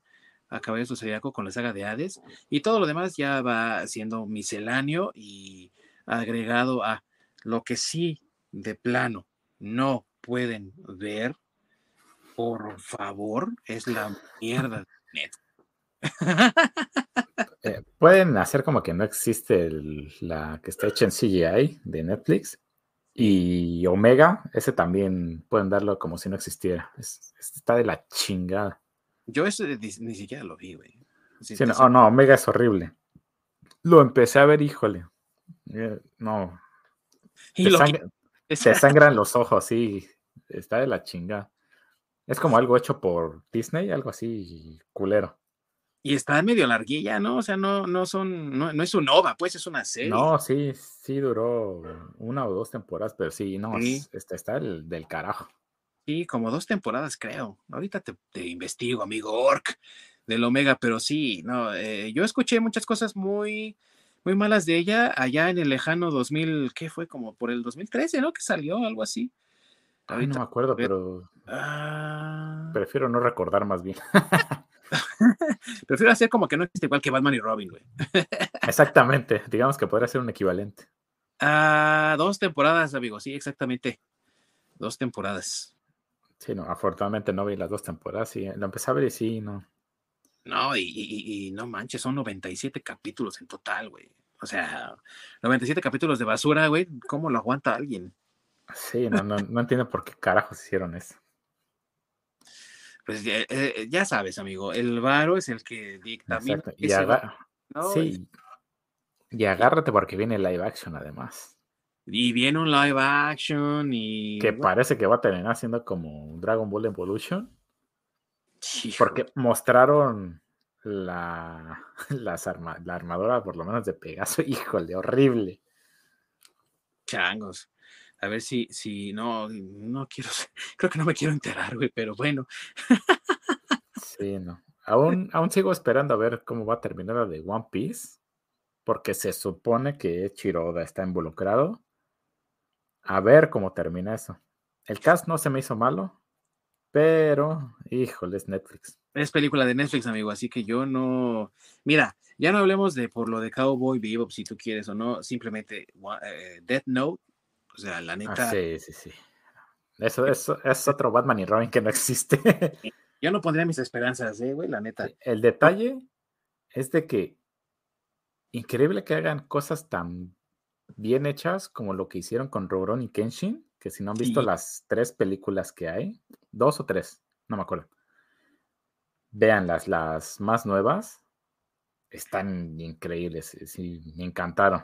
a Caballeros Zodiaco con la saga de Hades y todo lo demás ya va siendo misceláneo y agregado a lo que sí de plano no pueden ver, por favor, es la mierda de eh, pueden hacer como que no existe la que está hecha en CGI de Netflix y Omega, ese también pueden darlo como si no existiera. está de la chingada. Yo ese ni, siquiera lo vi, güey. no, oh, no, Omega es horrible. Lo empecé a ver, híjole. Eh, no. Y te, sangran los ojos, sí. Está de la chingada. Es como algo hecho por Disney, algo así culero. Y está medio larguilla, ¿no? O sea, no, no son, no, es un OVA, pues es una serie. No, sí, sí duró una o dos temporadas, pero sí, no, está, está el, del carajo. Sí, como dos temporadas, creo. Ahorita te, investigo, amigo Orc, del Omega, pero sí, no, eh, yo escuché muchas cosas muy, muy malas de ella allá en el lejano 2000, ¿qué fue? Como por el 2013, ¿no? Que salió, algo así. Ay, no me acuerdo, pero ah. prefiero no recordar más bien. Prefiero hacer como que no existe igual que Batman y Robin, güey. exactamente, digamos que podría ser un equivalente. Ah, dos temporadas, amigo, sí, exactamente. Dos temporadas. Sí, no, afortunadamente no vi las dos temporadas, sí, lo empecé a ver y sí, no. No, y, no manches, son 97 capítulos en total, güey. O sea, 97 capítulos de basura, güey, ¿cómo lo aguanta alguien? Sí, no, no, no entiendo por qué carajos hicieron eso. Pues eh, eh, ya, sabes, amigo, el varo es el que dicta. Y, sí. y agárrate porque viene live action además. Y viene un live action y... Que parece que va a terminar siendo como Dragon Ball Evolution. Porque mostraron la, las la armadura, por lo menos de Pegaso. Híjole, horrible. Changos. A ver si, si no, no quiero, creo que no me quiero enterar, güey, pero bueno. Sí, no. Aún, aún sigo esperando a ver cómo va a terminar la de One Piece, porque se supone que Chiroda está involucrado. A ver cómo termina eso. El cast no se me hizo malo, pero, híjole, es Netflix. Es película de Netflix, amigo, así que yo no. Mira, ya no hablemos de por lo de Cowboy Bebop, si tú quieres o no, simplemente eh, Death Note o sea, la ah, neta. sí, sí, sí. Eso, eso es otro Batman y Robin que no existe. Yo no pondría mis esperanzas, eh, güey, la neta. El detalle es de que increíble que hagan cosas tan bien hechas como lo que hicieron con Roron y Kenshin, que si no han visto las tres películas que hay, dos o tres, no me acuerdo. Vean las, más nuevas, están increíbles, sí, me encantaron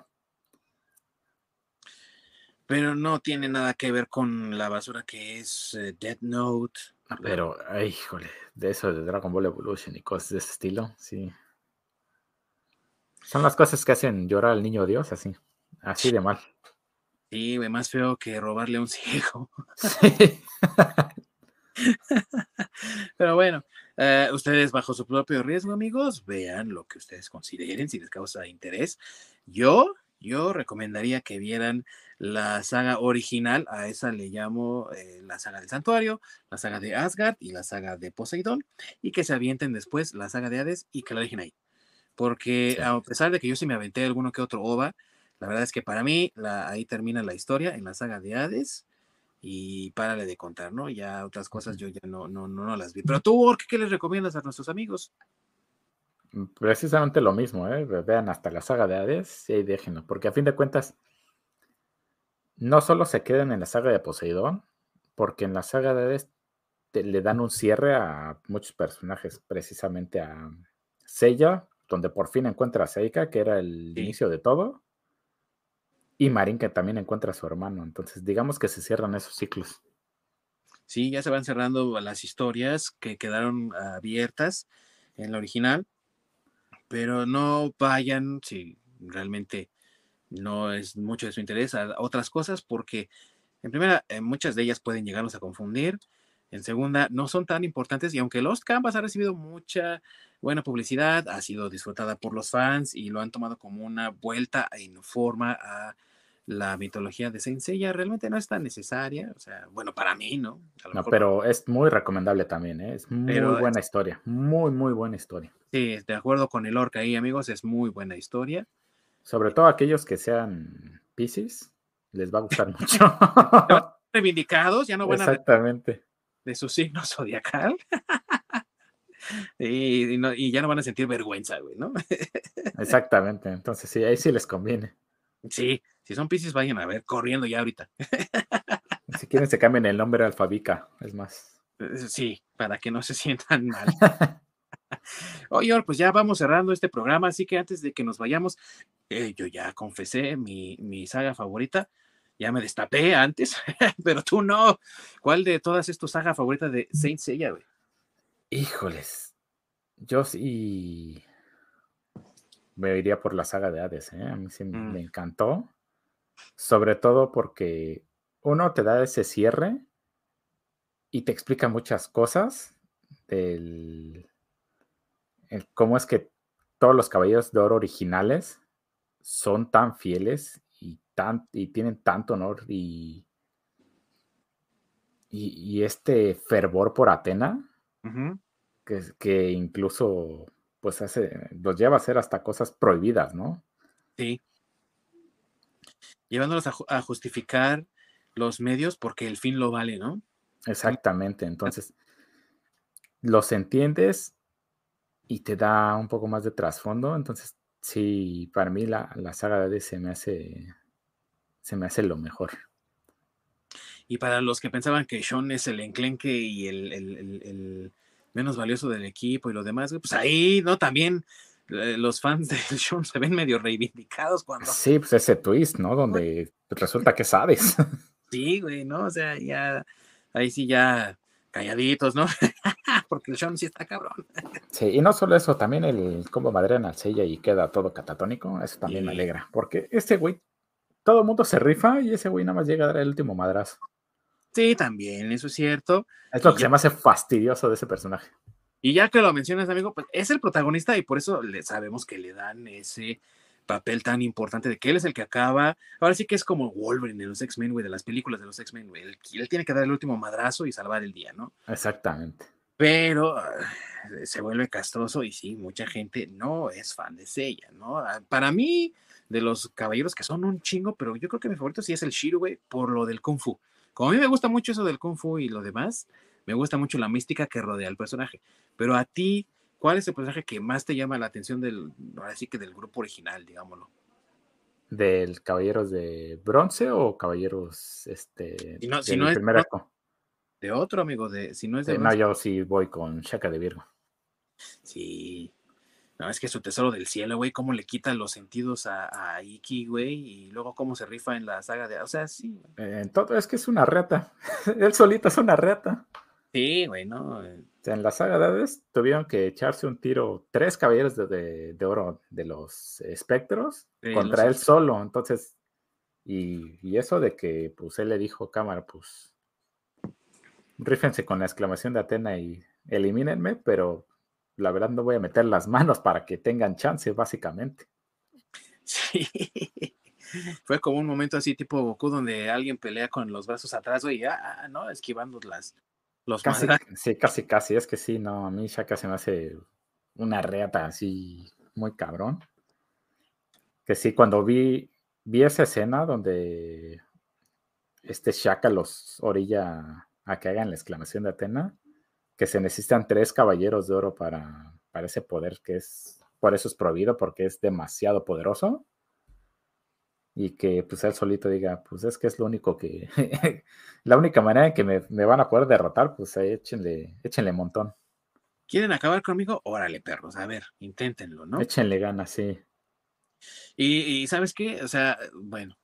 pero no tiene nada que ver con la basura que es Dead eh, Death Note. Ah, pero, ay, híjole, de eso de Dragon Ball Evolution y cosas de ese estilo, sí. Son las cosas que hacen llorar al niño Dios, así, así de mal. Sí, güey, más feo que robarle a un ciego. Sí. Pero bueno, eh, ustedes bajo su propio riesgo, amigos, vean lo que ustedes consideren, si les causa interés. Yo, yo recomendaría que vieran la saga original, a esa le llamo eh, la saga del santuario, la saga de Asgard y la saga de Poseidón, y que se avienten después la saga de Hades y que la dejen ahí. Porque a pesar de que yo sí me aventé alguno que otro OVA, la verdad es que para mí la, ahí termina la historia en la saga de Hades y párale de contar, ¿no? Ya otras cosas yo ya no, no, no, las vi. Pero tú, ¿qué, ¿qué les recomiendas a nuestros amigos? Precisamente lo mismo, ¿eh? Vean hasta la saga de Hades y ahí déjenlo, porque a fin de cuentas no solo se quedan en la saga de Poseidón, porque en la saga de Hades le dan un cierre a muchos personajes, precisamente a Seiya, donde por fin encuentra a Seika, que era el inicio de todo, y Marin, que también encuentra a su hermano. Entonces, digamos que se cierran esos ciclos. Sí, ya se van cerrando las historias que quedaron abiertas en la original, pero no vayan si realmente no es mucho de su interés a otras cosas porque, en primera, eh, muchas de ellas pueden llegarnos a confundir. En segunda, no son tan importantes y aunque Lost Canvas ha recibido mucha buena publicidad, ha sido disfrutada por los fans y lo han tomado como una vuelta en forma a la mitología de Saint Seiya realmente no es tan necesaria, o sea, bueno, para mí, ¿no? no, pero es muy recomendable también, ¿eh? es muy buena historia, muy, muy buena historia. Sí, de acuerdo con el orca ahí, amigos, es muy buena historia. Sobre todo aquellos que sean Pisces, les va a gustar mucho. Reivindicados, ya no van Exactamente. a de su signo zodiacal. y, ya no van a sentir vergüenza, güey, ¿no? Exactamente, entonces sí, ahí sí les conviene. Sí, si son Pisces, vayan a ver, corriendo ya ahorita. si quieren, se cambien el nombre alfabica, es más. Eh, sí, para que no se sientan mal. Oye, pues ya vamos cerrando este programa, así que antes de que nos vayamos, eh, yo ya confesé mi, mi saga favorita, ya me destapé antes, pero tú no. ¿Cuál de todas es tu saga favorita de Saint Seiya, güey? Híjoles, yo sí me iría por la saga de Hades, ¿eh? A mí sí me mm. encantó. Sobre todo porque uno te da ese cierre y te explica muchas cosas del cómo es que todos los caballeros de oro originales son tan fieles tan, y tienen tanto honor y, y, este fervor por Atena, que, que, incluso pues hace, los lleva a hacer hasta cosas prohibidas, ¿no? Sí. Llevándolos a, justificar los medios porque el fin lo vale, ¿no? Exactamente, entonces los entiendes y te da un poco más de trasfondo, entonces sí, para mí la, saga de se me hace se me hace lo mejor. Y para los que pensaban que Sean es el enclenque y el menos valioso del equipo y lo demás, pues ahí, ¿no? También eh, los fans de Sean se ven medio reivindicados cuando. Sí, pues ese twist, ¿no? Donde resulta que sabes. Sí, güey, ¿no? O sea, ya, ahí sí ya calladitos, ¿no? Porque el Sean sí está cabrón. Sí, y no solo eso, también el combo madre al sella y queda todo catatónico, eso también me alegra, porque ese güey, todo el mundo se rifa y ese güey nada más llega a dar el último madrazo. Sí, también, eso es cierto. Es lo que se me hace fastidioso de ese personaje. Y ya que lo mencionas, amigo, pues es el protagonista y por eso le sabemos que le dan ese papel tan importante de que él es el que acaba. Ahora sí que es como Wolverine en los X-Men, güey, de las películas de los X-Men, güey. Él, tiene que dar el último madrazo y salvar el día, ¿no? Exactamente. Pero ah, se vuelve castroso y sí, mucha gente no es fan de Seiya, ¿no? Ah, para mí, de los caballeros que son un chingo, pero yo creo que mi favorito sí es el Shiro, güey, por lo del Kung Fu. Como a mí me gusta mucho eso del kung fu y lo demás, me gusta mucho la mística que rodea al personaje. Pero a ti, ¿cuál es el personaje que más te llama la atención del, ahora sí que del grupo original, digámoslo? ¿Del Caballeros de Bronce o Caballeros este, si no, si no es primer De otro, amigo, de, si no es de eh, No, yo sí voy con Shaka de Virgo. Sí, no, es que su tesoro del cielo, güey, cómo le quita los sentidos a, Iki, güey, y luego cómo se rifa en la saga de. O sea, sí. En todo, es que es una reta. Él solito es una reta. Sí, güey, ¿no? en la saga de Hades tuvieron que echarse un tiro, tres caballeros de, oro de los espectros contra él solo. Entonces, y, y, eso de que, pues, él le dijo, cámara, pues, rífense con la exclamación de Atena y elimínenme, pero la verdad no voy a meter las manos para que tengan chance, básicamente. Sí. Fue como un momento así tipo Goku donde alguien pelea con los brazos atrás y ya, ¿no? Esquivando las los casi, Sí, casi, casi. Es que sí, no, a mí Shaka se me hace una reata así muy cabrón. Que sí, cuando vi, vi esa escena donde este Shaka los orilla a que hagan la exclamación de Atena, que se necesitan tres caballeros de oro para, para ese poder que es, por eso es prohibido, porque es demasiado poderoso. Y que pues él solito diga, pues es que es lo único que, la única manera en que me, van a poder derrotar, pues échenle, échenle montón. ¿Quieren acabar conmigo? Órale, perros, a ver, inténtenlo, ¿no? Échenle ganas, sí. Y, ¿sabes qué? O sea, bueno,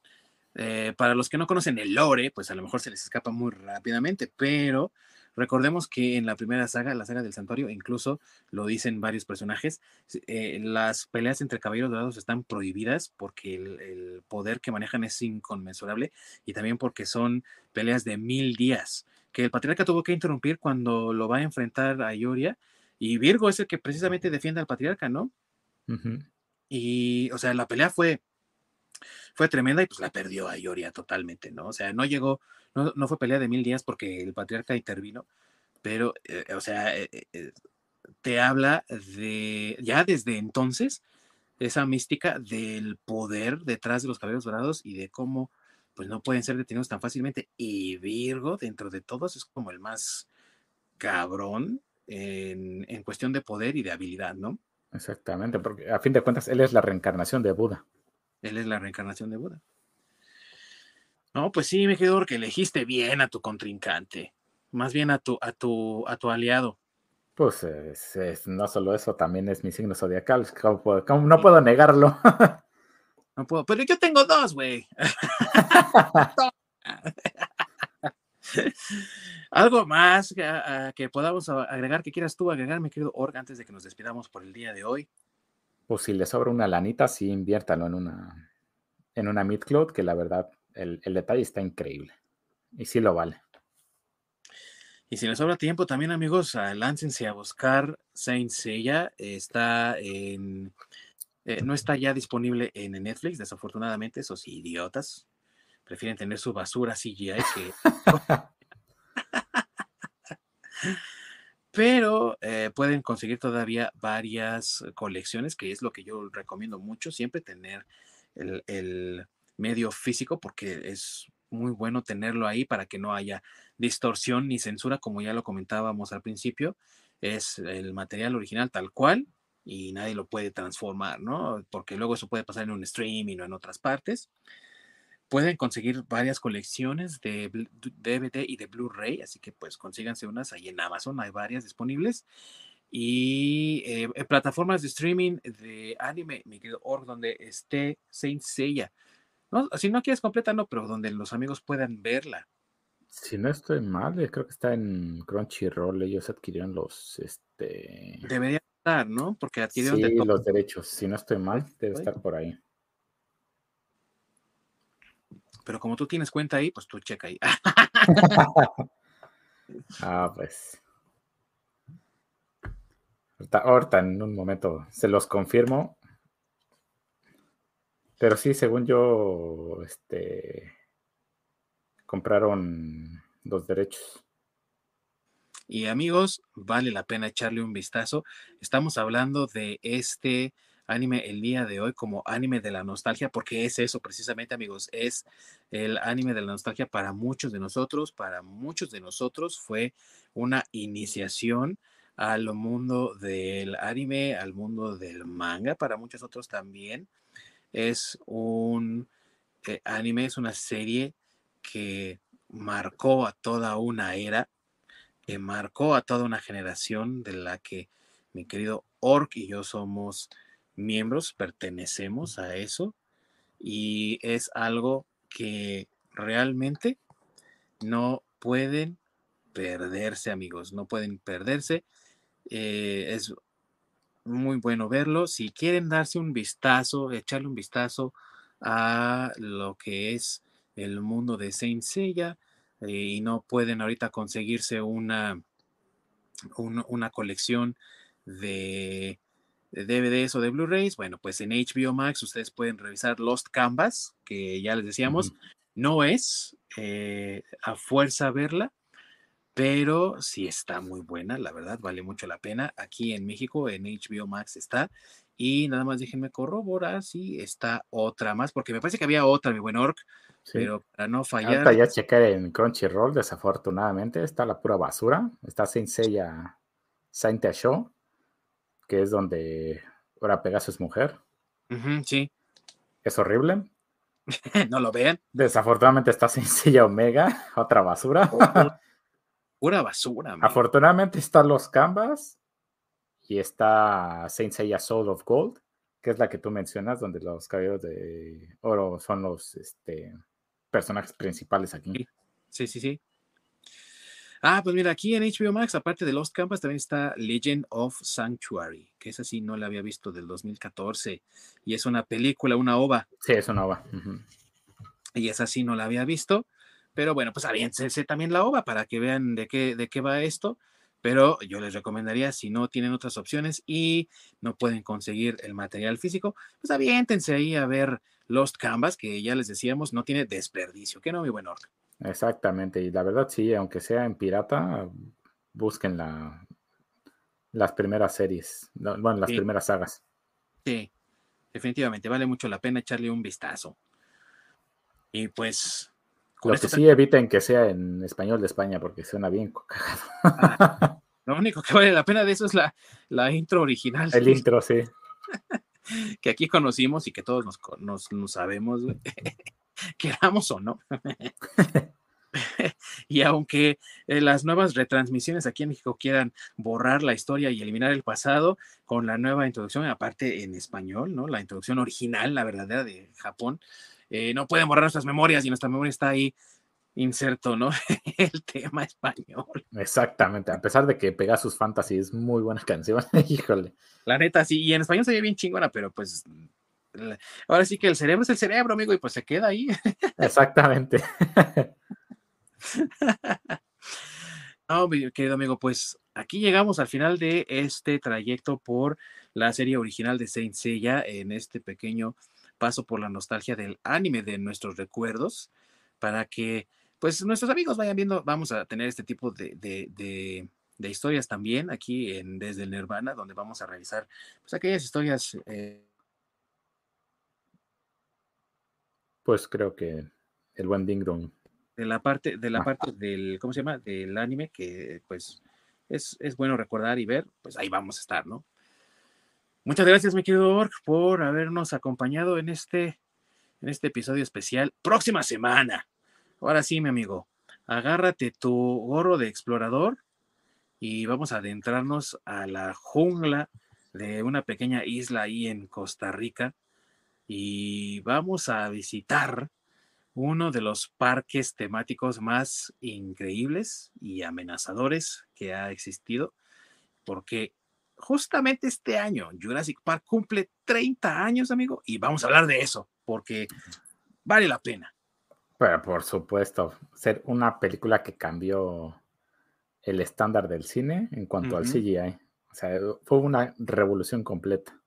eh, para los que no conocen el lore, pues a lo mejor se les escapa muy rápidamente, pero Recordemos que en la primera saga, la saga del santuario, incluso lo dicen varios personajes, eh, las peleas entre caballeros dorados están prohibidas porque el, poder que manejan es inconmensurable y también porque son peleas de mil días que el patriarca tuvo que interrumpir cuando lo va a enfrentar a Ioria y Virgo es el que precisamente defiende al patriarca, ¿no? Y, o sea, la pelea fue fue tremenda y pues la perdió a Ioria totalmente, ¿no? O sea, no llegó, no, no fue pelea de mil días porque el patriarca intervino, pero, eh, o sea, eh, eh, te habla de, ya desde entonces, esa mística del poder detrás de los cabellos dorados y de cómo, pues no pueden ser detenidos tan fácilmente. Y Virgo, dentro de todos, es como el más cabrón en, en cuestión de poder y de habilidad, ¿no? Exactamente, porque a fin de cuentas él es la reencarnación de Buda. Él es la reencarnación de Buda. No, pues sí, me quedo que elegiste bien a tu contrincante, más bien a tu, a tu, a tu aliado. Pues no solo eso, también es mi signo zodiacal. no puedo negarlo? no puedo, pero yo tengo dos, güey. Algo más que, podamos agregar, que quieras tú agregar, mi querido Org, antes de que nos despidamos por el día de hoy. Pues si le sobra una lanita, sí inviértalo en una, en una Midcloud, que la verdad, el, el detalle está increíble. Y sí lo vale. Y si les sobra tiempo, también amigos, láncense a buscar Saint Seiya. Está en. Eh, no está ya disponible en Netflix, desafortunadamente. Esos idiotas prefieren tener su basura CGI que. Pero eh, pueden conseguir todavía varias colecciones, que es lo que yo recomiendo mucho, siempre tener el, el medio físico, porque es muy bueno tenerlo ahí para que no haya distorsión ni censura, como ya lo comentábamos al principio. Es el material original tal cual y nadie lo puede transformar, ¿no? Porque luego eso puede pasar en un streaming o en otras partes. Pueden conseguir varias colecciones de DVD y de Blu-ray, así que pues consíganse unas ahí en Amazon, hay varias disponibles. Y eh, plataformas de streaming de anime, mi querido Org, donde esté Saint Seiya no, si no quieres completa, no, pero donde los amigos puedan verla. Si no estoy mal, eh, creo que está en Crunchyroll, ellos adquirieron los, este... Debería estar, ¿no? Porque adquirieron sí, los derechos, si no estoy mal, debe estar por ahí. Pero como tú tienes cuenta ahí, pues tú checa ahí. ah, pues. ahorita, en un momento se los confirmo pero sí, según yo, este, compraron los derechos. Y amigos, vale la pena echarle un vistazo. Estamos hablando de este anime el día de hoy como anime de la nostalgia, porque es eso precisamente, amigos, es el anime de la nostalgia para muchos de nosotros, para muchos de nosotros fue una iniciación al mundo del anime, al mundo del manga, para muchos otros también. Es un eh, anime, es una serie que marcó a toda una era, que marcó a toda una generación de la que mi querido Orc y yo somos miembros, pertenecemos a eso, y es algo que realmente no pueden perderse, amigos, no pueden perderse. Eh, es muy bueno verlo. Si quieren darse un vistazo, echarle un vistazo a lo que es el mundo de Saint Seiya eh, y no pueden ahorita conseguirse una, una, colección de, DVDs o de Blu-rays, bueno, pues en HBO Max ustedes pueden revisar Lost Canvas, que ya les decíamos, no es eh, a fuerza verla, pero sí está muy buena, la verdad, vale mucho la pena. Aquí en México, en HBO Max está. Y nada más déjenme corroborar si está otra más, porque me parece que había otra, mi buen Orc, pero para no fallar. Ahorita ya chequé en Crunchyroll, desafortunadamente, está la pura basura. Está Saint Seiya Saint Show, que es donde ahora Pegaso es mujer. sí. Es horrible. no lo vean. Desafortunadamente está Seiya Omega, otra basura. Pura basura. Afortunadamente están los Canvas y está Saint Seiya Soul of Gold, que es la que tú mencionas, donde los caballeros de oro son los este, personajes principales aquí. Sí, sí, sí. Ah, pues mira, aquí en HBO Max, aparte de Lost Canvas, también está Legend of Sanctuary, que es así, no la había visto del 2014. Y es una película, una ova. Sí, es una ova. Y es así, no la había visto. Pero bueno, pues aviénsense también la ova para que vean de qué, de qué va esto. pero yo les recomendaría, si no tienen otras opciones y no pueden conseguir el material físico, pues aviéntense ahí a ver Lost Canvas, que ya les decíamos, no tiene desperdicio, que no, mi buen orden. Exactamente, y la verdad sí, aunque sea en pirata, busquen la, las primeras series, bueno, las primeras sagas. Sí, definitivamente, vale mucho la pena echarle un vistazo. Y pues... Lo que sí eviten que sea en español de España, porque suena bien cagado. Ah, lo único que vale la pena de eso es la, la intro original. El intro, sí. que aquí conocimos y que todos nos, nos, sabemos, queramos o no. y aunque eh, las nuevas retransmisiones aquí en México quieran borrar la historia y eliminar el pasado con la nueva introducción, aparte en español, ¿no? La introducción original, la verdadera de Japón, eh, no pueden borrar nuestras memorias y nuestra memoria está ahí inserto, ¿no? el tema español. Exactamente, a pesar de que Pegasus Fantasy es muy buena canción, híjole. La neta, sí, y en español se ve bien chingona, pero pues ahora sí que el cerebro es el cerebro, amigo, y pues se queda ahí. Exactamente. no, mi querido amigo, pues aquí llegamos al final de este trayecto por la serie original de Saint Seiya en este pequeño paso por la nostalgia del anime de nuestros recuerdos para que pues nuestros amigos vayan viendo, vamos a tener este tipo de, de, historias también aquí en Desde el Nirvana, donde vamos a revisar pues, aquellas historias. Eh pues creo que el buen Ding De la parte, de la ah. parte del, ¿cómo se llama? Del anime, que pues es, es, bueno recordar y ver, pues ahí vamos a estar, ¿no? Muchas gracias, mi querido Ork, por habernos acompañado en este, en este episodio especial. Próxima semana Ahora sí, mi amigo, agárrate tu gorro de explorador y vamos a adentrarnos a la jungla de una pequeña isla ahí en Costa Rica y vamos a visitar uno de los parques temáticos más increíbles y amenazadores que ha existido, porque justamente este año Jurassic Park cumple 30 años, amigo, y vamos a hablar de eso, porque vale la pena. Pero por supuesto, ser una película que cambió el estándar del cine en cuanto al CGI. O sea, fue una revolución completa.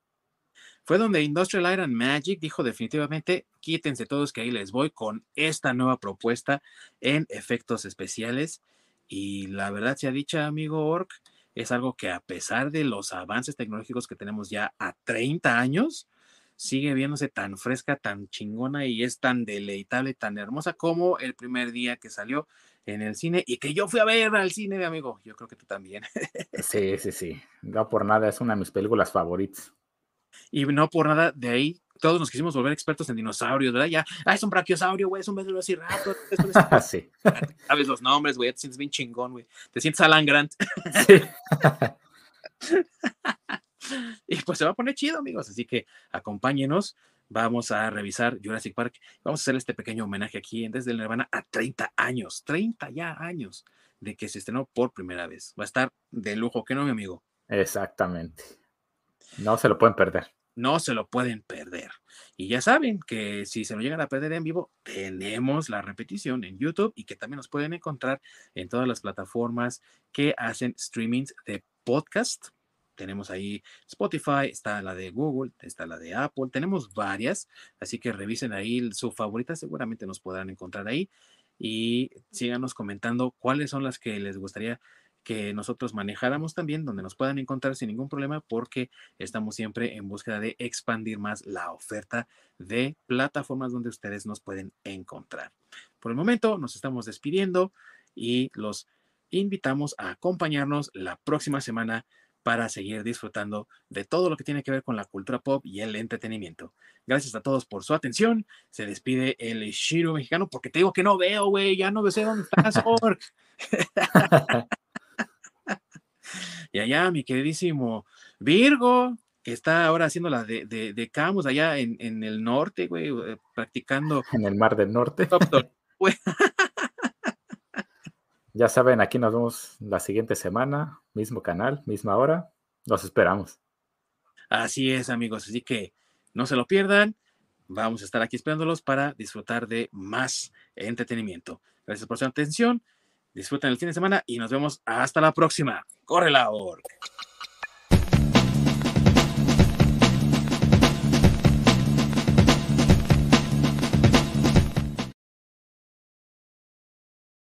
Fue donde Industrial Iron Magic dijo definitivamente, quítense todos que ahí les voy con esta nueva propuesta en efectos especiales. Y la verdad se ha dicho, amigo Orc, es algo que a pesar de los avances tecnológicos que tenemos ya a 30 años, sigue viéndose tan fresca, tan chingona y es tan deleitable, tan hermosa como el primer día que salió en el cine y que yo fui a ver al cine, amigo. Yo creo que tú también. Sí, sí, sí. No por nada, es una de mis películas favoritas. Y no por nada, de ahí todos nos quisimos volver expertos en dinosaurios, ¿verdad? Ya, ah, es un brachiosaurio, güey, es un velociraptor. sí. Sabes los nombres, güey, te sientes bien chingón, güey. Te sientes Alan Grant. Sí. y pues se va a poner chido, amigos. Así que acompáñenos. Vamos a revisar Jurassic Park. Vamos a hacer este pequeño homenaje aquí en Desde el Nirvana a 30 años, 30 ya años de que se estrenó por primera vez. Va a estar de lujo, ¿qué no, mi amigo? Exactamente. No se lo pueden perder. No se lo pueden perder. Y ya saben que si se lo llegan a perder en vivo, tenemos la repetición en YouTube y que también nos pueden encontrar en todas las plataformas que hacen streamings de podcast tenemos ahí Spotify, está la de Google, está la de Apple, tenemos varias, así que revisen ahí su favorita, seguramente nos podrán encontrar ahí y síganos comentando cuáles son las que les gustaría que nosotros manejáramos también, donde nos puedan encontrar sin ningún problema, porque estamos siempre en búsqueda de expandir más la oferta de plataformas donde ustedes nos pueden encontrar. Por el momento nos estamos despidiendo y los invitamos a acompañarnos la próxima semana para seguir disfrutando de todo lo que tiene que ver con la cultura pop y el entretenimiento. Gracias a todos por su atención. Se despide el Shiro mexicano porque te digo que no veo, güey, ya no sé dónde estás, Ork. y allá, mi queridísimo Virgo, que está ahora haciendo la de, de, Camus allá en, en el norte, güey, eh, practicando. En el Mar del Norte. Ya saben, aquí nos vemos la siguiente semana, mismo canal, misma hora. Los esperamos. Así es, amigos. Así que no se lo pierdan. Vamos a estar aquí esperándolos para disfrutar de más entretenimiento. Gracias por su atención. Disfruten el fin de semana y nos vemos hasta la próxima. Corre la orca.